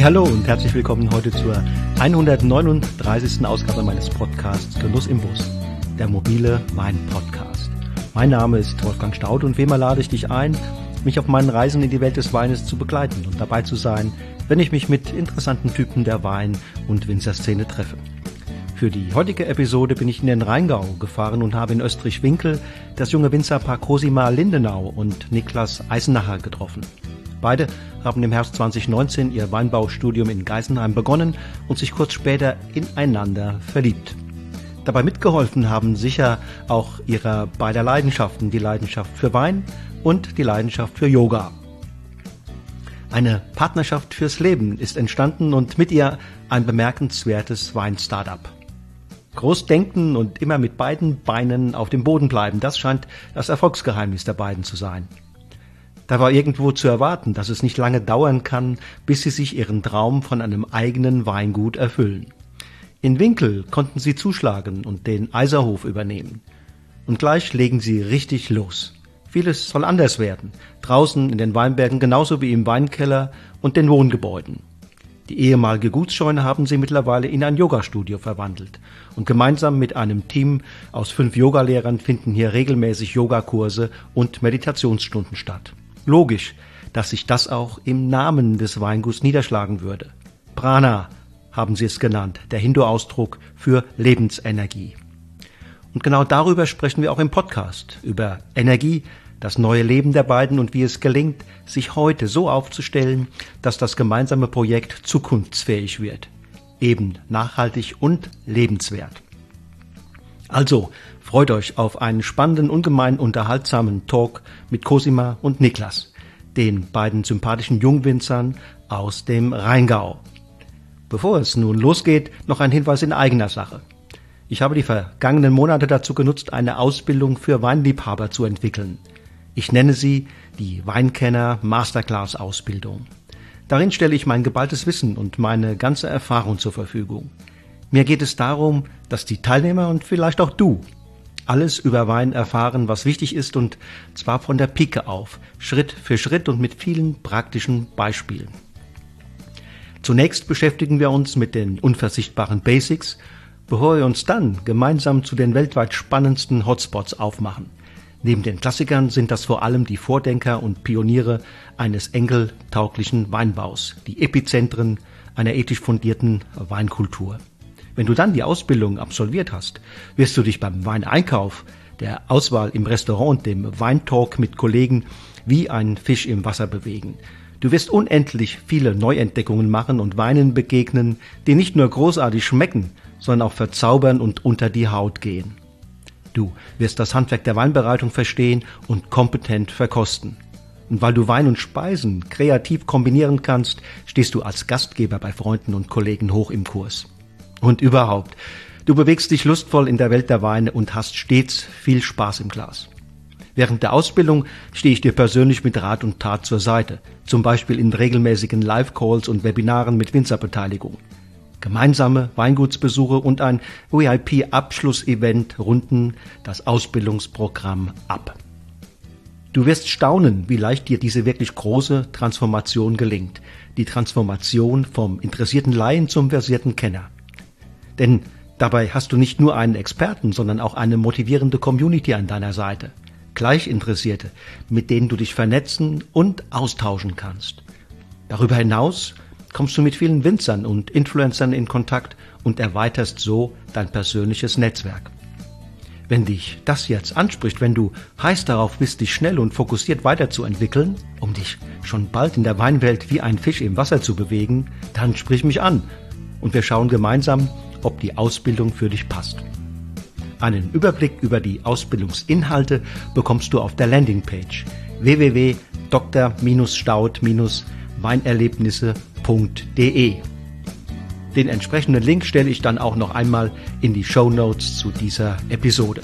Hey, hallo und herzlich willkommen heute zur 139. Ausgabe meines Podcasts Genuss im Bus, der mobile Wein-Podcast. Mein Name ist Wolfgang Staud und wie immer lade ich dich ein, mich auf meinen Reisen in die Welt des Weines zu begleiten und dabei zu sein, wenn ich mich mit interessanten Typen der Wein- und Winzerszene treffe. Für die heutige Episode bin ich in den Rheingau gefahren und habe in Österreich-Winkel das junge Winzerpaar Cosima Lindenau und Niklas Eisenacher getroffen. Beide haben im Herbst 2019 ihr Weinbaustudium in Geisenheim begonnen und sich kurz später ineinander verliebt. Dabei mitgeholfen haben sicher auch ihrer beider Leidenschaften, die Leidenschaft für Wein und die Leidenschaft für Yoga. Eine Partnerschaft fürs Leben ist entstanden und mit ihr ein bemerkenswertes Wein-Startup. Groß denken und immer mit beiden Beinen auf dem Boden bleiben, das scheint das Erfolgsgeheimnis der beiden zu sein. Da war irgendwo zu erwarten, dass es nicht lange dauern kann, bis sie sich ihren Traum von einem eigenen Weingut erfüllen. In Winkel konnten sie zuschlagen und den Eiserhof übernehmen. Und gleich legen sie richtig los. Vieles soll anders werden, draußen in den Weinbergen genauso wie im Weinkeller und den Wohngebäuden. Die ehemalige Gutsscheune haben sie mittlerweile in ein Yogastudio verwandelt. Und gemeinsam mit einem Team aus fünf Yogalehrern finden hier regelmäßig Yogakurse und Meditationsstunden statt. Logisch, dass sich das auch im Namen des Weinguts niederschlagen würde. Prana haben sie es genannt, der Hindu-Ausdruck für Lebensenergie. Und genau darüber sprechen wir auch im Podcast, über Energie, das neue Leben der beiden und wie es gelingt, sich heute so aufzustellen, dass das gemeinsame Projekt zukunftsfähig wird, eben nachhaltig und lebenswert. Also, freut euch auf einen spannenden, ungemein unterhaltsamen Talk mit Cosima und Niklas, den beiden sympathischen Jungwinzern aus dem Rheingau. Bevor es nun losgeht, noch ein Hinweis in eigener Sache. Ich habe die vergangenen Monate dazu genutzt, eine Ausbildung für Weinliebhaber zu entwickeln. Ich nenne sie die Weinkenner Masterclass Ausbildung. Darin stelle ich mein geballtes Wissen und meine ganze Erfahrung zur Verfügung. Mir geht es darum, dass die Teilnehmer und vielleicht auch du alles über Wein erfahren, was wichtig ist und zwar von der Pike auf, Schritt für Schritt und mit vielen praktischen Beispielen. Zunächst beschäftigen wir uns mit den unversichtbaren Basics, bevor wir uns dann gemeinsam zu den weltweit spannendsten Hotspots aufmachen. Neben den Klassikern sind das vor allem die Vordenker und Pioniere eines engeltauglichen Weinbaus, die Epizentren einer ethisch fundierten Weinkultur. Wenn du dann die Ausbildung absolviert hast, wirst du dich beim Weineinkauf, der Auswahl im Restaurant, dem Weintalk mit Kollegen wie ein Fisch im Wasser bewegen. Du wirst unendlich viele Neuentdeckungen machen und Weinen begegnen, die nicht nur großartig schmecken, sondern auch verzaubern und unter die Haut gehen. Du wirst das Handwerk der Weinbereitung verstehen und kompetent verkosten. Und weil du Wein und Speisen kreativ kombinieren kannst, stehst du als Gastgeber bei Freunden und Kollegen hoch im Kurs und überhaupt. Du bewegst dich lustvoll in der Welt der Weine und hast stets viel Spaß im Glas. Während der Ausbildung stehe ich dir persönlich mit Rat und Tat zur Seite, zum Beispiel in regelmäßigen Live-Calls und Webinaren mit Winzerbeteiligung. Gemeinsame Weingutsbesuche und ein VIP-Abschlussevent runden das Ausbildungsprogramm ab. Du wirst staunen, wie leicht dir diese wirklich große Transformation gelingt. Die Transformation vom interessierten Laien zum versierten Kenner. Denn dabei hast du nicht nur einen Experten, sondern auch eine motivierende Community an deiner Seite. Gleichinteressierte, mit denen du dich vernetzen und austauschen kannst. Darüber hinaus kommst du mit vielen Winzern und Influencern in Kontakt und erweiterst so dein persönliches Netzwerk. Wenn dich das jetzt anspricht, wenn du heiß darauf bist, dich schnell und fokussiert weiterzuentwickeln, um dich schon bald in der Weinwelt wie ein Fisch im Wasser zu bewegen, dann sprich mich an und wir schauen gemeinsam, ob die Ausbildung für dich passt. Einen Überblick über die Ausbildungsinhalte bekommst du auf der Landingpage www.dr-staud-weinerlebnisse.de. Den entsprechenden Link stelle ich dann auch noch einmal in die Show Notes zu dieser Episode.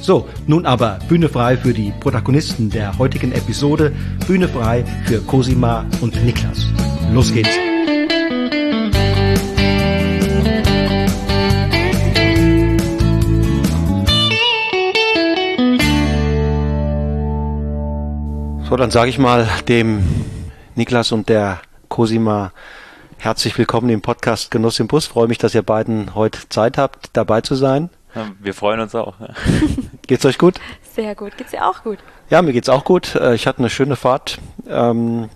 So, nun aber Bühne frei für die Protagonisten der heutigen Episode, Bühne frei für Cosima und Niklas. Los geht's! So, dann sage ich mal dem Niklas und der Cosima Herzlich willkommen im Podcast Genuss im Bus. Freue mich, dass ihr beiden heute Zeit habt, dabei zu sein. Wir freuen uns auch. Ja. Geht's euch gut? Sehr gut. Geht's dir auch gut? Ja, mir geht's auch gut. Äh, ich hatte eine schöne Fahrt ähm,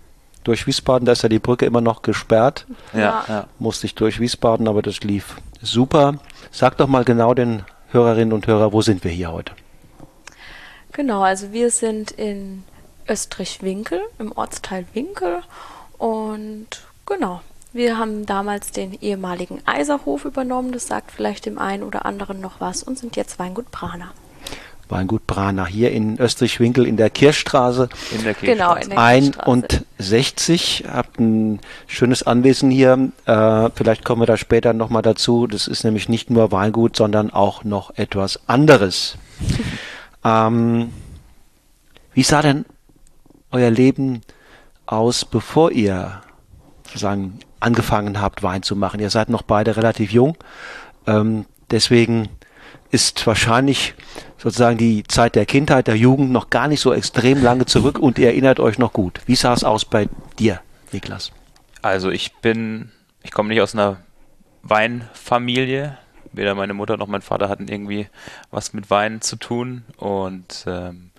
durch Wiesbaden. Da ist ja die Brücke immer noch gesperrt. Ja, ja. Musste ich durch Wiesbaden, aber das lief super. Sag doch mal genau den Hörerinnen und Hörern, wo sind wir hier heute? Genau, also wir sind in Österreich-Winkel, im Ortsteil Winkel. Und genau, wir haben damals den ehemaligen Eiserhof übernommen. Das sagt vielleicht dem einen oder anderen noch was und sind jetzt Weingut Prana. Weingut Prana hier in Österreich-Winkel in der Kirchstraße. In der Genau, in der Kirchstraße. 61. Habt ein schönes Anwesen hier. Äh, vielleicht kommen wir da später nochmal dazu. Das ist nämlich nicht nur Weingut, sondern auch noch etwas anderes. ähm, wie sah denn euer Leben aus, bevor ihr sozusagen angefangen habt, Wein zu machen? Ihr seid noch beide relativ jung. Ähm, deswegen ist wahrscheinlich sozusagen die Zeit der Kindheit, der Jugend noch gar nicht so extrem lange zurück und ihr erinnert euch noch gut. Wie sah es aus bei dir, Niklas? Also ich bin, ich komme nicht aus einer Weinfamilie. Weder meine Mutter noch mein Vater hatten irgendwie was mit Wein zu tun. Und ähm,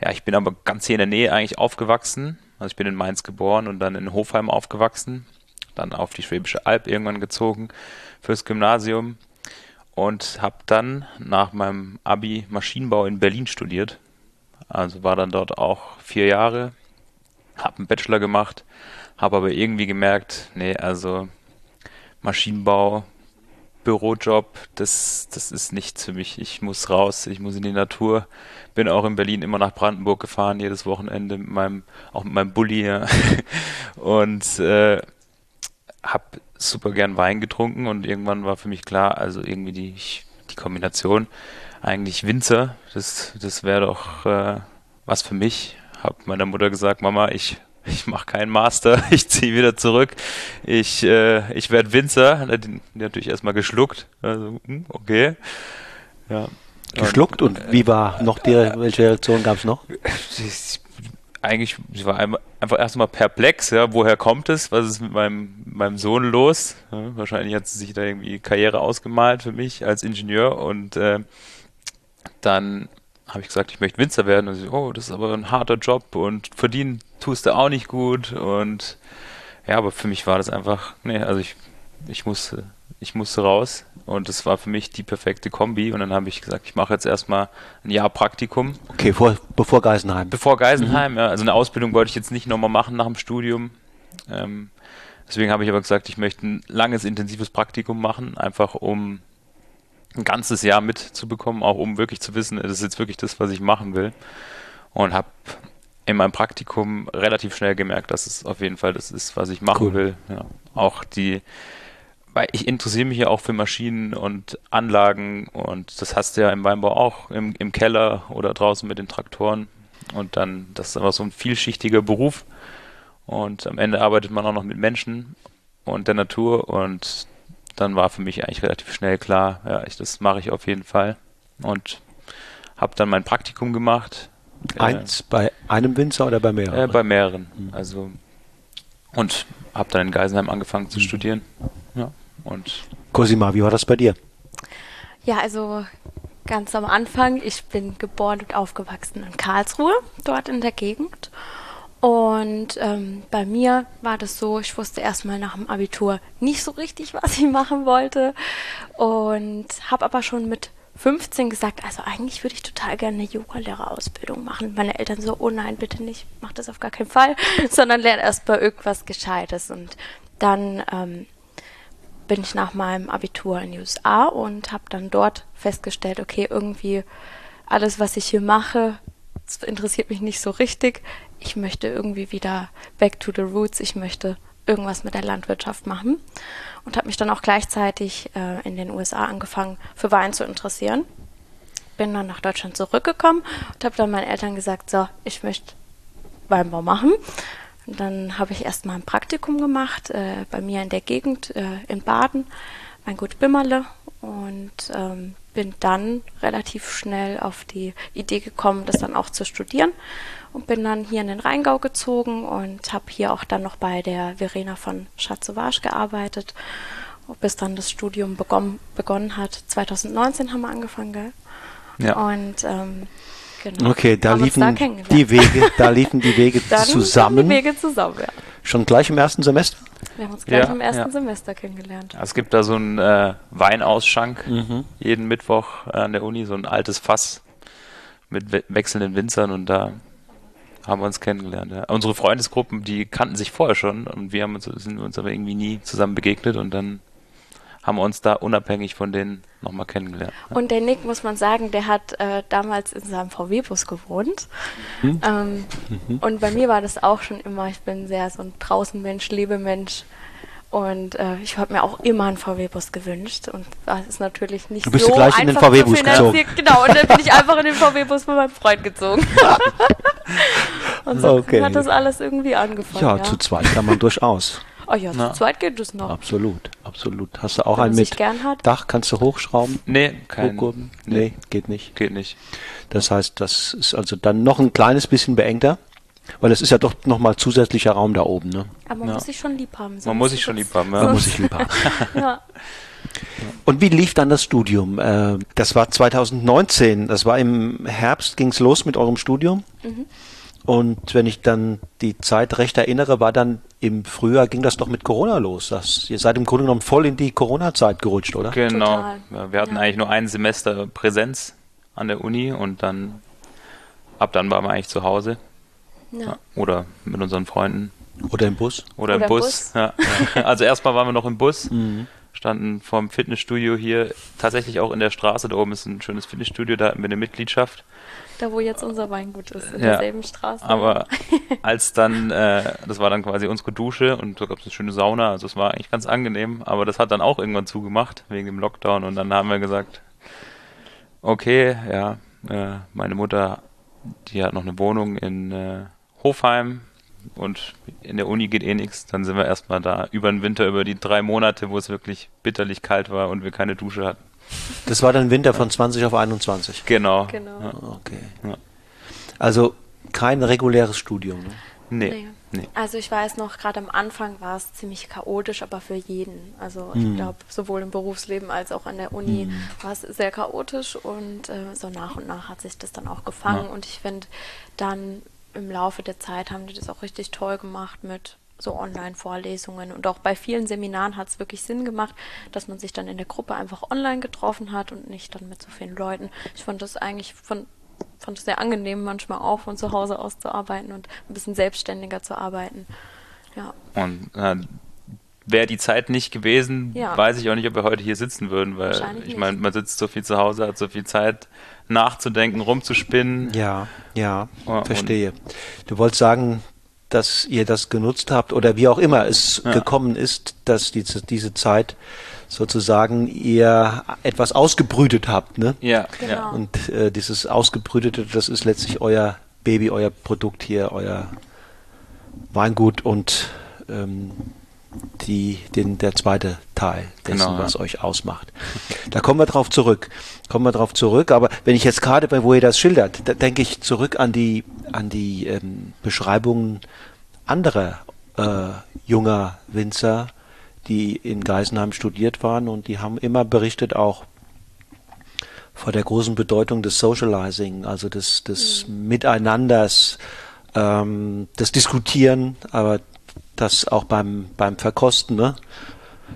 ja, ich bin aber ganz hier in der Nähe eigentlich aufgewachsen. Also ich bin in Mainz geboren und dann in Hofheim aufgewachsen. Dann auf die Schwäbische Alb irgendwann gezogen fürs Gymnasium und habe dann nach meinem Abi Maschinenbau in Berlin studiert. Also war dann dort auch vier Jahre, habe einen Bachelor gemacht, habe aber irgendwie gemerkt, nee, also Maschinenbau, Bürojob, das, das ist nichts für mich. Ich muss raus, ich muss in die Natur. Bin auch in Berlin immer nach Brandenburg gefahren, jedes Wochenende mit meinem, auch mit meinem Bulli. Ja. Und äh, habe super gern Wein getrunken und irgendwann war für mich klar, also irgendwie die, die Kombination eigentlich Winzer, das, das wäre doch äh, was für mich. Hab meiner Mutter gesagt, Mama, ich ich mache keinen Master, ich ziehe wieder zurück, ich, äh, ich werde Winzer. Hat die natürlich erstmal geschluckt. Also, hm, okay. Ja. Geschluckt und, und wie war noch die, welche Reaktion gab es noch? Eigentlich, sie war einfach erstmal perplex, ja, woher kommt es, was ist mit meinem, meinem Sohn los? Ja, wahrscheinlich hat sie sich da irgendwie Karriere ausgemalt für mich als Ingenieur und äh, dann habe ich gesagt, ich möchte Winzer werden. Und sie, oh, das ist aber ein harter Job und verdienen tust du auch nicht gut. Und ja, aber für mich war das einfach, nee, also ich, ich musste, ich musste raus. Und das war für mich die perfekte Kombi. Und dann habe ich gesagt, ich mache jetzt erstmal ein Jahr Praktikum. Okay, vor, bevor Geisenheim. Bevor Geisenheim, mhm. ja. Also eine Ausbildung wollte ich jetzt nicht nochmal machen nach dem Studium. Ähm, deswegen habe ich aber gesagt, ich möchte ein langes, intensives Praktikum machen, einfach um ein ganzes Jahr mitzubekommen, auch um wirklich zu wissen, das ist jetzt wirklich das, was ich machen will. Und habe in meinem Praktikum relativ schnell gemerkt, dass es auf jeden Fall das ist, was ich machen cool. will. Ja. Auch die, weil ich interessiere mich ja auch für Maschinen und Anlagen und das hast du ja im Weinbau auch im, im Keller oder draußen mit den Traktoren. Und dann, das ist aber so ein vielschichtiger Beruf. Und am Ende arbeitet man auch noch mit Menschen und der Natur und dann war für mich eigentlich relativ schnell klar, ja, ich, das mache ich auf jeden Fall. Und habe dann mein Praktikum gemacht. Eins äh, bei einem Winzer oder bei mehreren? Äh, bei mehreren. Mhm. Also und habe dann in Geisenheim angefangen zu mhm. studieren. Ja, und Cosima, wie war das bei dir? Ja, also ganz am Anfang, ich bin geboren und aufgewachsen in Karlsruhe, dort in der Gegend. Und ähm, bei mir war das so, ich wusste erstmal nach dem Abitur nicht so richtig, was ich machen wollte. Und habe aber schon mit 15 gesagt, also eigentlich würde ich total gerne eine Yogalehrerausbildung machen. Meine Eltern so, oh nein, bitte nicht, mach das auf gar keinen Fall, sondern lerne erst bei irgendwas Gescheites. Und dann ähm, bin ich nach meinem Abitur in die USA und habe dann dort festgestellt, okay, irgendwie alles, was ich hier mache, interessiert mich nicht so richtig ich möchte irgendwie wieder back to the roots, ich möchte irgendwas mit der Landwirtschaft machen und habe mich dann auch gleichzeitig äh, in den USA angefangen, für Wein zu interessieren. Bin dann nach Deutschland zurückgekommen und habe dann meinen Eltern gesagt, so, ich möchte Weinbau machen. Und dann habe ich erstmal ein Praktikum gemacht äh, bei mir in der Gegend äh, in Baden, Weingut Bimmerle und ähm, bin dann relativ schnell auf die Idee gekommen, das dann auch zu studieren und bin dann hier in den Rheingau gezogen und habe hier auch dann noch bei der Verena von Schatzowage gearbeitet, bis dann das Studium begonnen, begonnen hat. 2019 haben wir angefangen, gell? Ja. Und ähm, genau. Okay, da liefen da die Wege, da liefen die Wege zusammen. Die Wege zusammen, ja. Schon gleich im ersten Semester? Wir haben uns gleich Ja, im ersten ja. Semester kennengelernt. Es gibt da so einen äh, Weinausschank Mhm. jeden Mittwoch äh, an der Uni, so ein altes Fass mit we wechselnden Winzern und da haben wir uns kennengelernt. Ja. Unsere Freundesgruppen, die kannten sich vorher schon und wir haben uns, sind uns aber irgendwie nie zusammen begegnet und dann haben wir uns da unabhängig von denen nochmal kennengelernt. Und der Nick, muss man sagen, der hat äh, damals in seinem VW-Bus gewohnt. Hm? Ähm, Und bei mir war das auch schon immer, ich bin sehr so ein Draußenmensch, Lebemensch. Und äh, ich habe mir auch immer einen VW-Bus gewünscht. Und das ist natürlich nicht Du bist so gleich in den einfach zu VW-Bus finanzieren. Genau, und dann bin ich einfach in den VW-Bus mit meinem Freund gezogen. und so Okay. hat das alles irgendwie angefangen. Ja, Ja, zu zweit kann man durchaus. Oh ja, Na. zu zweit geht es noch. Absolut, absolut. Hast du auch Wenn einen man mit gern hat. Dach? Kannst du hochschrauben? Nee, kein, Hochkurbeln? nee, Nee, geht nicht. geht nicht. Das heißt, das ist also dann noch ein kleines bisschen beengter, weil es ist ja doch nochmal zusätzlicher Raum da oben. Ne? Aber man Ja. muss sich schon lieb haben. Man muss sich schon lieb haben, Man ja. muss sich lieb haben. Ja. Und wie lief dann das Studium? Äh, Das war 2019, das war im Herbst, ging es los mit eurem Studium. Und wenn ich dann die Zeit recht erinnere, war dann im Frühjahr, ging das doch mit Corona los. Das, ihr seid im Grunde genommen voll in die Corona-Zeit gerutscht, oder? Genau. Total. Wir hatten Ja. eigentlich nur ein Semester Präsenz an der Uni und dann ab dann waren wir eigentlich zu Hause Ja. ja, oder mit unseren Freunden Oder im Bus? oder, Oder im im Bus. Bus. Ja. Also erstmal waren wir noch im Bus, Mhm. standen vorm Fitnessstudio hier, tatsächlich auch in der Straße, da oben ist ein schönes Fitnessstudio, da hatten wir eine Mitgliedschaft. Da, wo jetzt unser Weingut ist, in Ja. derselben Straße. Aber als dann, äh, das war dann quasi unsere Dusche und da gab es eine schöne Sauna, also es war eigentlich ganz angenehm, aber das hat dann auch irgendwann zugemacht wegen dem Lockdown und dann haben wir gesagt, okay, ja, äh, meine Mutter, die hat noch eine Wohnung in äh, Hofheim und in der Uni geht eh nichts, dann sind wir erstmal da über den Winter, über die drei Monate, wo es wirklich bitterlich kalt war und wir keine Dusche hatten. Das war dann Winter von 20 auf 21. Genau. Genau. Ja. Okay. Ja. Also kein reguläres Studium. Ne? Nee. Nee. nee. Also ich weiß noch, gerade am Anfang war es ziemlich chaotisch, aber für jeden. Also Mhm. ich glaube, sowohl im Berufsleben als auch an der Uni war es sehr chaotisch und äh, so nach und nach hat sich das dann auch gefangen. Ja. Und ich finde, dann im Laufe der Zeit haben die das auch richtig toll gemacht mit so Online-Vorlesungen. Und auch bei vielen Seminaren hat es wirklich Sinn gemacht, dass man sich dann in der Gruppe einfach online getroffen hat und nicht dann mit so vielen Leuten. Ich fand das eigentlich von fand es sehr angenehm, manchmal auch von zu Hause aus zu arbeiten und ein bisschen selbstständiger zu arbeiten. Ja, Und äh, wäre die Zeit nicht gewesen, Ja. weiß ich auch nicht, ob wir heute hier sitzen würden, weil ich meine, man sitzt so viel zu Hause, hat so viel Zeit nachzudenken, rumzuspinnen. Ja, ja, Ja, und- verstehe. Du wolltest sagen, dass ihr das genutzt habt oder wie auch immer es Ja. gekommen ist, dass diese, diese Zeit sozusagen ihr etwas ausgebrütet habt, ne? Ja, Genau. ja. Und äh, dieses Ausgebrütete, das ist letztlich euer Baby, euer Produkt hier, euer Weingut und ähm, die, den, der zweite Teil dessen, Genau, ja. was euch ausmacht. Da kommen wir drauf zurück. Kommen wir drauf zurück. Aber wenn ich jetzt gerade bei, wo ihr das schildert, da denke ich zurück an die, an die ähm, Beschreibungen anderer äh, junger Winzer, die in Geisenheim studiert waren und die haben immer berichtet auch vor der großen Bedeutung des Socializing, also des, des Miteinanders, ähm, das Diskutieren, aber das auch beim, beim Verkosten, ne?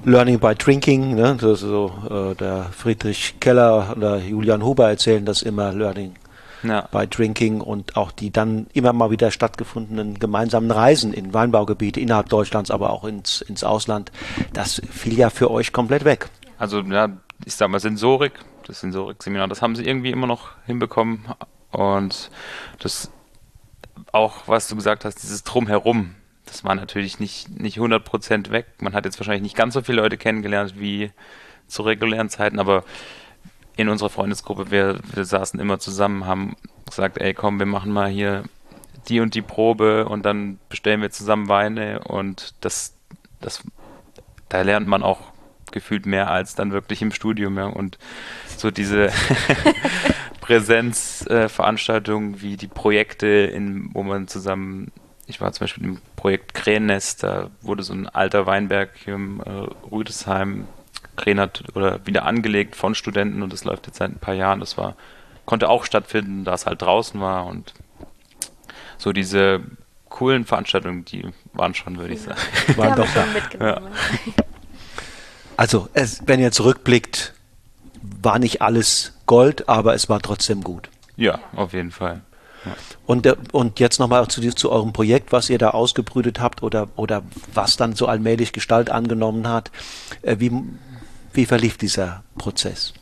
Learning by Drinking, ne? Das so, äh, der Friedrich Keller oder Julian Huber erzählen das immer, Learning ja. by Drinking und auch die dann immer mal wieder stattgefundenen gemeinsamen Reisen in Weinbaugebiete innerhalb Deutschlands, aber auch ins, ins Ausland, das fiel ja für euch komplett weg. Also, ja, ich sag mal Sensorik, das Sensorik-Seminar, das haben sie irgendwie immer noch hinbekommen und das auch, was du gesagt hast, dieses Drumherum, das war natürlich nicht, nicht 100% weg. Man hat jetzt wahrscheinlich nicht ganz so viele Leute kennengelernt wie zu regulären Zeiten, aber in unserer Freundesgruppe, wir, wir saßen immer zusammen, haben gesagt, ey komm, wir machen mal hier die und die Probe und dann bestellen wir zusammen Weine und das, das, da lernt man auch gefühlt mehr als dann wirklich im Studium, ja. Und so diese Präsenzveranstaltungen äh, wie die Projekte, in, wo man zusammen, ich war zum Beispiel im Projekt Krähennest, da wurde so ein alter Weinberg hier im äh, Rüdesheim Krähen oder wieder angelegt von Studenten und das läuft jetzt seit ein paar Jahren. Das war, konnte auch stattfinden, da es halt draußen war und so diese coolen Veranstaltungen, die waren schon, würde ich sagen. Waren doch da. Ja. Also, es, wenn ihr zurückblickt, war nicht alles Gold, aber es war trotzdem gut. Ja, auf jeden Fall. Und, und jetzt nochmal zu, zu eurem Projekt, was ihr da ausgebrütet habt oder, oder was dann so allmählich Gestalt angenommen hat. Äh, wie, wie verlief dieser Prozess?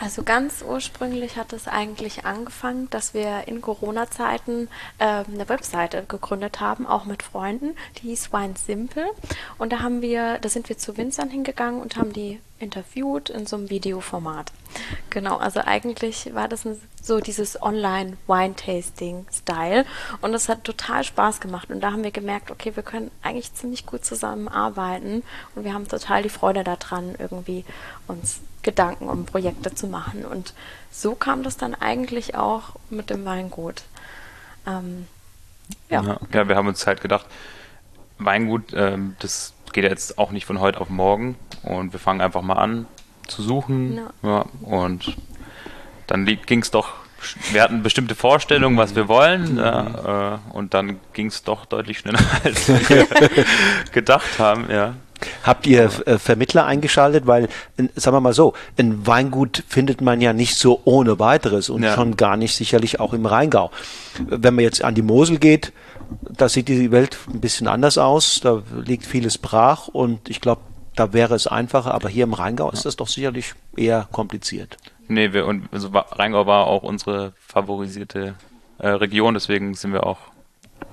Also ganz ursprünglich hat es eigentlich angefangen, dass wir in Corona-Zeiten äh, eine Webseite gegründet haben, auch mit Freunden, die hieß Wine Simple. Und da haben wir, da sind wir zu Winzern hingegangen und haben die interviewt in so einem Videoformat. Genau, also eigentlich war das so dieses Online-Wine-Tasting-Style und das hat total Spaß gemacht und da haben wir gemerkt, okay, wir können eigentlich ziemlich gut zusammenarbeiten und wir haben total die Freude daran, irgendwie uns Gedanken um Projekte zu machen und so kam das dann eigentlich auch mit dem Weingut. Ähm, ja. ja. ja, wir haben uns halt gedacht, Weingut, ähm, das geht jetzt auch nicht von heute auf morgen und wir fangen einfach mal an zu suchen. Ja. ja und dann ging es doch, wir hatten bestimmte Vorstellungen, was wir wollen, ja, äh, und dann ging es doch deutlich schneller, als wir gedacht haben, ja. Habt ihr äh, Vermittler eingeschaltet? Weil, in, sagen wir mal so, ein Weingut findet man ja nicht so ohne weiteres und ja. schon gar nicht sicherlich auch im Rheingau. Wenn man jetzt an die Mosel geht, da sieht die Welt ein bisschen anders aus, da liegt vieles brach und ich glaube, da wäre es einfacher, aber hier im Rheingau ist das doch sicherlich eher kompliziert. Nee, wir, und also Rheingau war auch unsere favorisierte äh, Region, deswegen sind wir auch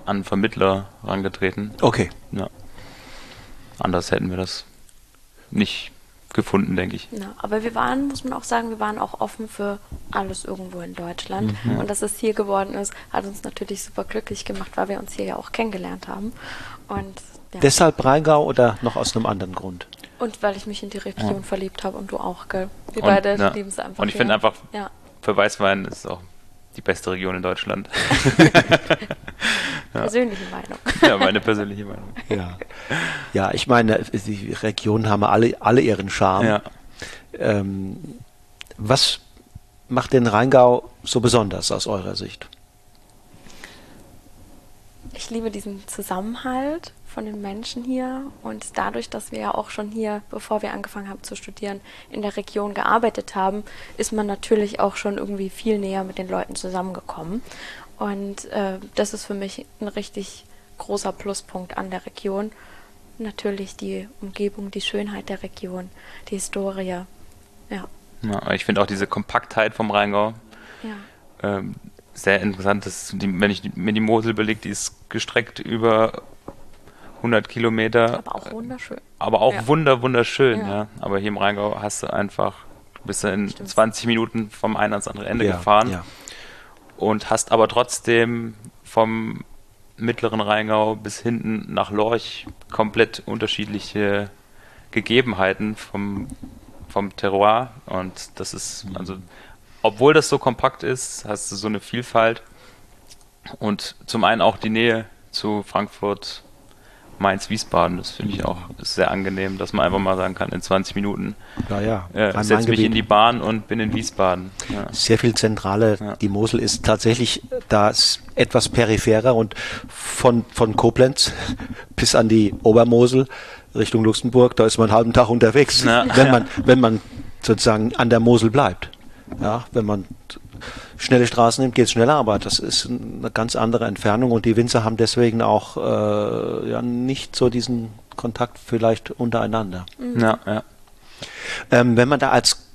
an Vermittler herangetreten. Okay. Ja. Anders hätten wir das nicht gefunden, denke ich. Ja, aber wir waren, muss man auch sagen, wir waren auch offen für alles irgendwo in Deutschland. Mhm. Und dass es hier geworden ist, hat uns natürlich super glücklich gemacht, weil wir uns hier ja auch kennengelernt haben. Und ja. Deshalb Rheingau oder noch aus einem anderen Grund? Und weil ich mich in die Region ja. verliebt habe und du auch, gell? Wir und, beide ja. lieben es einfach. Und ich finde einfach, ja. für Weißwein ist auch die beste Region in Deutschland. Persönliche Meinung. Ja, meine persönliche Meinung. Ja, ja ich meine, die Regionen haben alle, alle ihren Charme. Ja. Ähm, was macht den Rheingau so besonders aus eurer Sicht? Ich liebe diesen Zusammenhalt von den Menschen hier und dadurch, dass wir ja auch schon hier, bevor wir angefangen haben zu studieren, in der Region gearbeitet haben, ist man natürlich auch schon irgendwie viel näher mit den Leuten zusammengekommen. Und äh, das ist für mich ein richtig großer Pluspunkt an der Region. Natürlich die Umgebung, die Schönheit der Region, die Historie. Ja. ja ich finde auch diese Kompaktheit vom Rheingau. Ja. Ähm, sehr interessant. Dass die, wenn ich mir die Mosel belege, die ist gestreckt über 100 Kilometer. Aber auch wunderschön. Aber auch ja. wunder, wunderschön, ja. ja. Aber hier im Rheingau hast du einfach, du bist in Stimmt. 20 Minuten vom einen ans andere Ende ja, gefahren und hast aber trotzdem vom mittleren Rheingau bis hinten nach Lorch komplett unterschiedliche Gegebenheiten vom, vom Terroir und das ist, also obwohl das so kompakt ist, hast du so eine Vielfalt und zum einen auch die Nähe zu Frankfurt, Mainz-Wiesbaden. Das finde ich auch sehr angenehm, dass man einfach mal sagen kann, in 20 Minuten ja, ja. Äh, setze mich in die Bahn und bin in Wiesbaden. Ja. Sehr viel zentrale. Ja. Die Mosel ist tatsächlich da etwas peripherer und von, von Koblenz bis an die Obermosel Richtung Luxemburg, da ist man einen halben Tag unterwegs, wenn man, wenn man sozusagen an der Mosel bleibt. Ja, wenn man schnelle Straßen nimmt, geht es schneller, aber das ist eine ganz andere Entfernung und die Winzer haben deswegen auch äh, ja, nicht so diesen Kontakt vielleicht untereinander. Mhm. Ja, ja. Ähm, wenn man da als,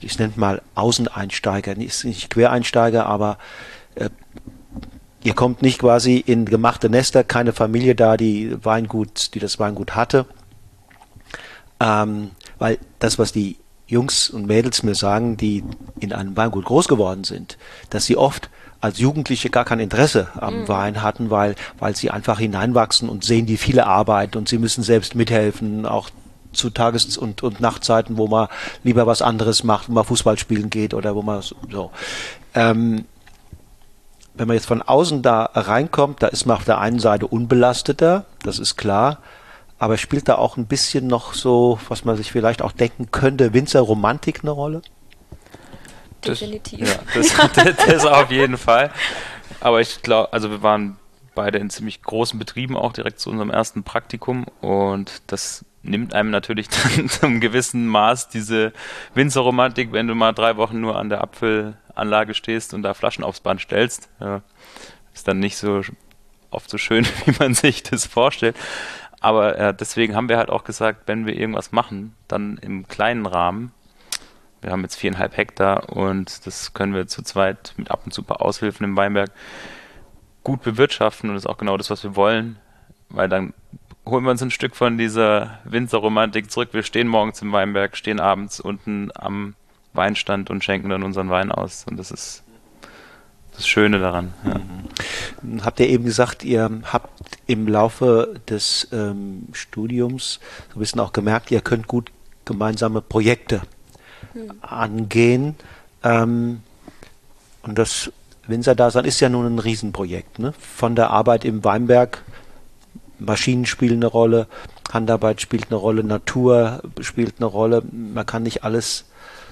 ich nenne mal Außeneinsteiger, nicht, nicht Quereinsteiger, aber äh, ihr kommt nicht quasi in gemachte Nester, keine Familie da, die Weingut, die das Weingut hatte. Ähm, weil das, was die Jungs und Mädels mir sagen, die in einem Weingut groß geworden sind, dass sie oft als Jugendliche gar kein Interesse am mhm. Wein hatten, weil, weil sie einfach hineinwachsen und sehen die viele Arbeit und sie müssen selbst mithelfen, auch zu Tages- und, und Nachtzeiten, wo man lieber was anderes macht, wo man Fußball spielen geht oder wo man so. Ähm, wenn man jetzt von außen da reinkommt, da ist man auf der einen Seite unbelasteter, das ist klar, aber spielt da auch ein bisschen noch so, was man sich vielleicht auch denken könnte, Winzer-Romantik eine Rolle? Definitiv. Das, ja, das, das auf jeden Fall. Aber ich glaube, also wir waren beide in ziemlich großen Betrieben auch direkt zu unserem ersten Praktikum und das nimmt einem natürlich dann zum gewissen Maß diese Winzerromantik, wenn du mal drei Wochen nur an der Apfelanlage stehst und da Flaschen aufs Band stellst. Ja, ist dann nicht so oft so schön, wie man sich das vorstellt. Aber äh, deswegen haben wir halt auch gesagt, wenn wir irgendwas machen, dann im kleinen Rahmen. Wir haben jetzt viereinhalb Hektar und das können wir zu zweit mit ab und zu ein paar Aushilfen im Weinberg gut bewirtschaften und das ist auch genau das, was wir wollen, weil dann holen wir uns ein Stück von dieser Winzerromantik zurück. Wir stehen morgens im Weinberg, stehen abends unten am Weinstand und schenken dann unseren Wein aus und das ist das Schöne daran. Ja. Mhm. Habt ihr eben gesagt, ihr habt im Laufe des ähm, Studiums so ein bisschen auch gemerkt, ihr könnt gut gemeinsame Projekte mhm. angehen. Ähm, und das Winzerdasein ist ja nun ein Riesenprojekt. Ne? Von der Arbeit im Weinberg, Maschinen spielen eine Rolle, Handarbeit spielt eine Rolle, Natur spielt eine Rolle. Man kann nicht alles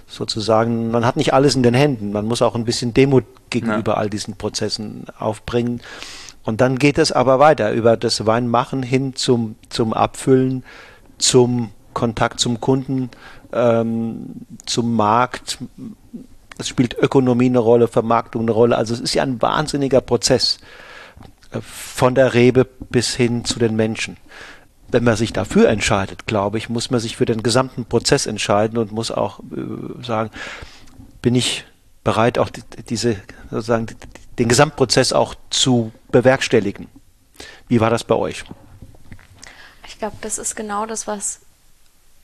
sozusagen, man hat nicht alles in den Händen. Man muss auch ein bisschen Demut gegenüber ja. all diesen Prozessen aufbringen. Und dann geht es aber weiter über das Weinmachen hin zum, zum Abfüllen, zum Kontakt zum Kunden, ähm, zum Markt, es spielt Ökonomie eine Rolle, Vermarktung eine Rolle. Also es ist ja ein wahnsinniger Prozess äh, von der Rebe bis hin zu den Menschen. Wenn man sich dafür entscheidet, glaube ich, muss man sich für den gesamten Prozess entscheiden und muss auch äh, sagen, bin ich bereit, auch die, diese sozusagen den Gesamtprozess auch zu bewerkstelligen. Wie war das bei euch? Ich glaube, das ist genau das, was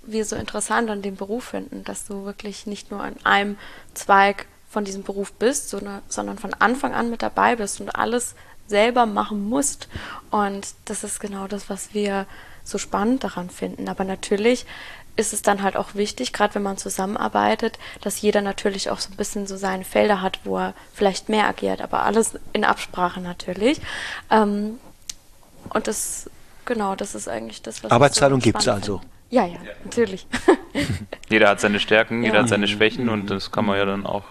wir so interessant an dem Beruf finden, dass du wirklich nicht nur an einem Zweig von diesem Beruf bist, sondern von Anfang an mit dabei bist und alles selber machen musst. Und das ist genau das, was wir so spannend daran finden. Aber natürlich ist es dann halt auch wichtig, gerade wenn man zusammenarbeitet, dass jeder natürlich auch so ein bisschen so seine Felder hat, wo er vielleicht mehr agiert, aber alles in Absprache natürlich. Ähm, und das, genau, das ist eigentlich das, was Arbeitsteilung so gibt es also. Ja, ja, natürlich. jeder hat seine Stärken, jeder hat seine Schwächen und das kann man ja dann auch.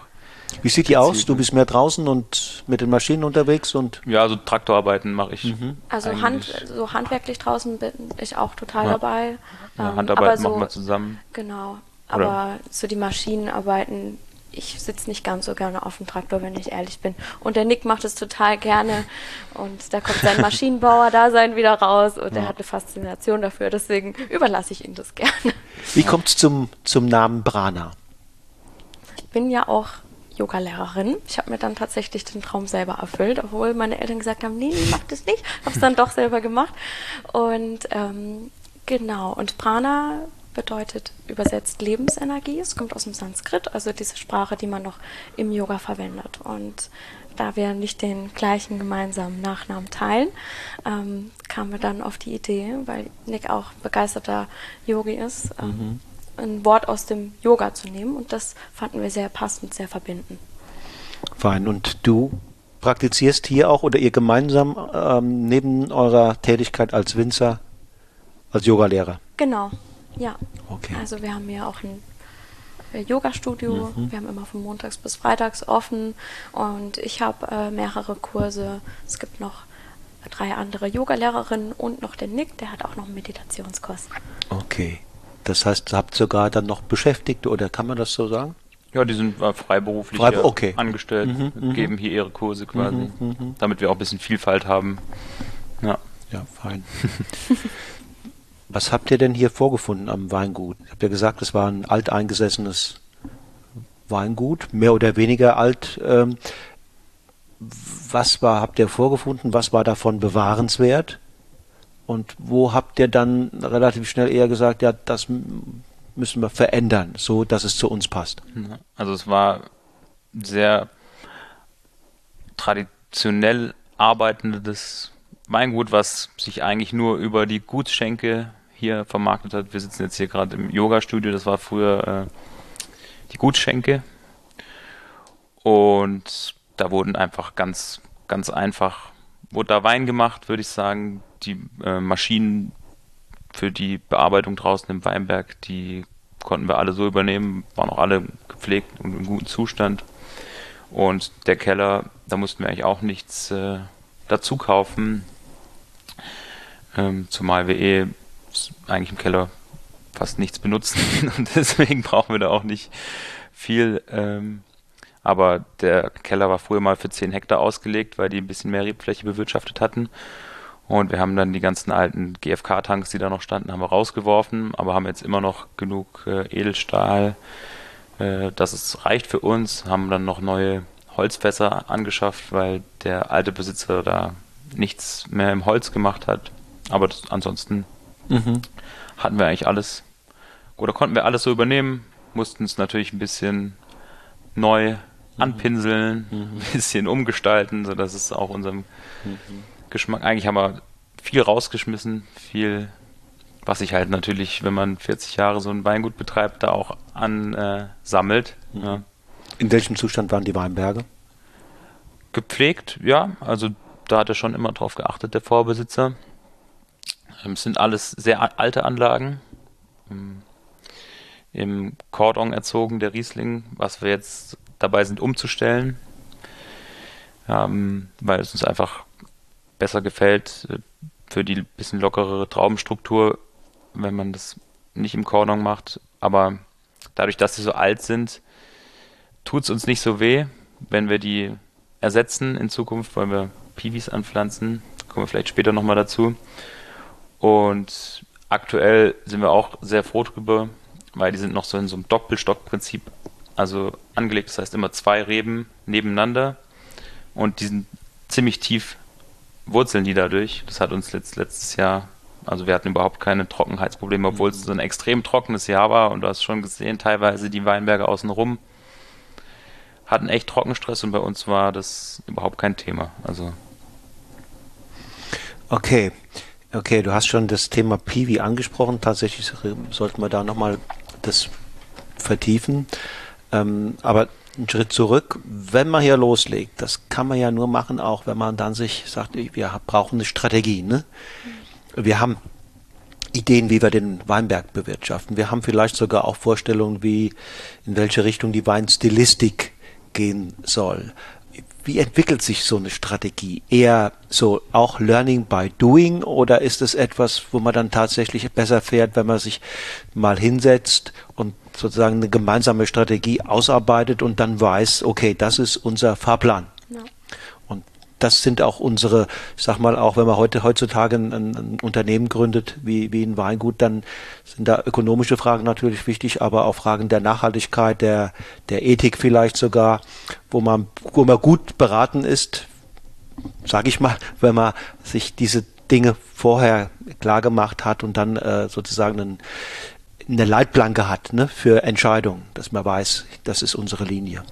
Wie sieht die aus? Du bist mehr draußen und mit den Maschinen unterwegs und? Ja, also Traktorarbeiten mache ich. Mhm. Also Hand, so handwerklich draußen bin ich auch total ja. dabei. Ja, ähm, Handarbeit so, machen wir zusammen. Genau. Aber Oder? so die Maschinenarbeiten ich sitze nicht ganz so gerne auf dem Traktor, wenn ich ehrlich bin. Und der Nick macht es total gerne. Und da kommt sein Maschinenbauer-Dasein wieder raus und ja. er hat eine Faszination dafür. Deswegen überlasse ich ihm das gerne. Wie kommt es zum, zum Namen Brana? Ich bin ja auch Yoga-Lehrerin. Ich habe mir dann tatsächlich den Traum selber erfüllt, obwohl meine Eltern gesagt haben, nee, nee, mach das nicht. Habe es dann doch selber gemacht. Und ähm, genau, und Prana bedeutet übersetzt Lebensenergie. Es kommt aus dem Sanskrit, also diese Sprache, die man noch im Yoga verwendet. Und da wir nicht den gleichen gemeinsamen Nachnamen teilen, ähm, kamen wir dann auf die Idee, weil Nick auch begeisterter Yogi ist, ähm, mhm. Ein Wort aus dem Yoga zu nehmen. Und das fanden wir sehr passend, sehr verbindend. Fein. Und du praktizierst hier auch oder ihr gemeinsam ähm, neben eurer Tätigkeit als Winzer als Yogalehrer? Genau, ja. Okay. Also wir haben ja auch ein äh, Yoga-Studio. Mhm. Wir haben immer von montags bis freitags offen und ich habe äh, mehrere Kurse. Es gibt noch drei andere Yoga-Lehrerinnen und noch den Nick, der hat auch noch einen Meditationskurs. Okay. Das heißt, habt sogar dann noch Beschäftigte oder kann man das so sagen? Ja, die sind äh, freiberuflich Freib okay. angestellt, mhm, mhm, geben hier ihre Kurse quasi, mhm, mhm, damit wir auch ein bisschen Vielfalt haben. Ja. Ja, fein. Was habt ihr denn hier vorgefunden am Weingut? Ich habe ja gesagt, es war ein alteingesessenes Weingut, mehr oder weniger alt. Ähm, was war, habt ihr vorgefunden? Was war davon bewahrenswert? Und wo habt ihr dann relativ schnell eher gesagt, ja, das müssen wir verändern, so dass es zu uns passt? Also es war sehr traditionell arbeitendes Weingut, was sich eigentlich nur über die Gutsschenke hier vermarktet hat. Wir sitzen jetzt hier gerade im Yoga-Studio, das war früher äh, die Gutschenke. Und da wurden einfach ganz, ganz einfach, wurde da Wein gemacht, würde ich sagen. Die äh, Maschinen für die Bearbeitung draußen im Weinberg, die konnten wir alle so übernehmen, waren auch alle gepflegt und in gutem Zustand. Und der Keller, da mussten wir eigentlich auch nichts äh, dazu kaufen. Ähm, zumal wir eh eigentlich im Keller fast nichts benutzen und deswegen brauchen wir da auch nicht viel. Ähm, aber der Keller war früher mal für 10 Hektar ausgelegt, weil die ein bisschen mehr Rebfläche bewirtschaftet hatten. Und wir haben dann die ganzen alten GFK-Tanks, die da noch standen, haben wir rausgeworfen, aber haben jetzt immer noch genug äh, Edelstahl, äh, dass es reicht für uns. Haben dann noch neue Holzfässer angeschafft, weil der alte Besitzer da nichts mehr im Holz gemacht hat. Aber das, ansonsten mhm. hatten wir eigentlich alles, oder konnten wir alles so übernehmen, mussten es natürlich ein bisschen neu mhm. anpinseln, mhm. ein bisschen umgestalten, sodass es auch unserem mhm. Geschmack. Eigentlich haben wir viel rausgeschmissen, viel, was sich halt natürlich, wenn man 40 Jahre so ein Weingut betreibt, da auch ansammelt. Äh, mhm. ja. In welchem Zustand waren die Weinberge? Gepflegt, ja. Also da hat er schon immer drauf geachtet, der Vorbesitzer. Ähm, es sind alles sehr alte Anlagen. Ähm, Im Cordon erzogen, der Riesling, was wir jetzt dabei sind umzustellen. Ähm, weil es uns einfach besser gefällt äh, für die bisschen lockerere Traubenstruktur, wenn man das nicht im Cordon macht. Aber dadurch, dass sie so alt sind, tut es uns nicht so weh, wenn wir die ersetzen in Zukunft, weil wir Piwis anpflanzen. Kommen wir vielleicht später nochmal dazu. Und aktuell sind wir auch sehr froh drüber, weil die sind noch so in so einem Doppelstockprinzip also angelegt. Das heißt immer zwei Reben nebeneinander und die sind ziemlich tief wurzeln die dadurch. Das hat uns letzt, letztes Jahr, also wir hatten überhaupt keine Trockenheitsprobleme, obwohl es so ein extrem trockenes Jahr war und du hast schon gesehen, teilweise die Weinberge außenrum hatten echt Trockenstress und bei uns war das überhaupt kein Thema. Also okay. Okay, du hast schon das Thema Piwi angesprochen. Tatsächlich sollten wir da nochmal das vertiefen. Ähm, aber einen Schritt zurück, wenn man hier loslegt, das kann man ja nur machen, auch wenn man dann sich sagt, wir brauchen eine Strategie. Ne? Wir haben Ideen, wie wir den Weinberg bewirtschaften. Wir haben vielleicht sogar auch Vorstellungen, wie in welche Richtung die Weinstilistik gehen soll. Wie entwickelt sich so eine Strategie? Eher so auch Learning by Doing oder ist es etwas, wo man dann tatsächlich besser fährt, wenn man sich mal hinsetzt und sozusagen eine gemeinsame Strategie ausarbeitet und dann weiß, okay, das ist unser Fahrplan. Ja. Und das sind auch unsere, ich sag mal, auch wenn man heute heutzutage ein, ein, Unternehmen gründet wie, wie ein Weingut, dann sind da ökonomische Fragen natürlich wichtig, aber auch Fragen der Nachhaltigkeit, der, der Ethik vielleicht sogar, wo man, wo man gut beraten ist, sage ich mal, wenn man sich diese Dinge vorher klar gemacht hat und dann äh, sozusagen einen eine Leitplanke hat ne, für Entscheidungen, dass man weiß, das ist unsere Linie.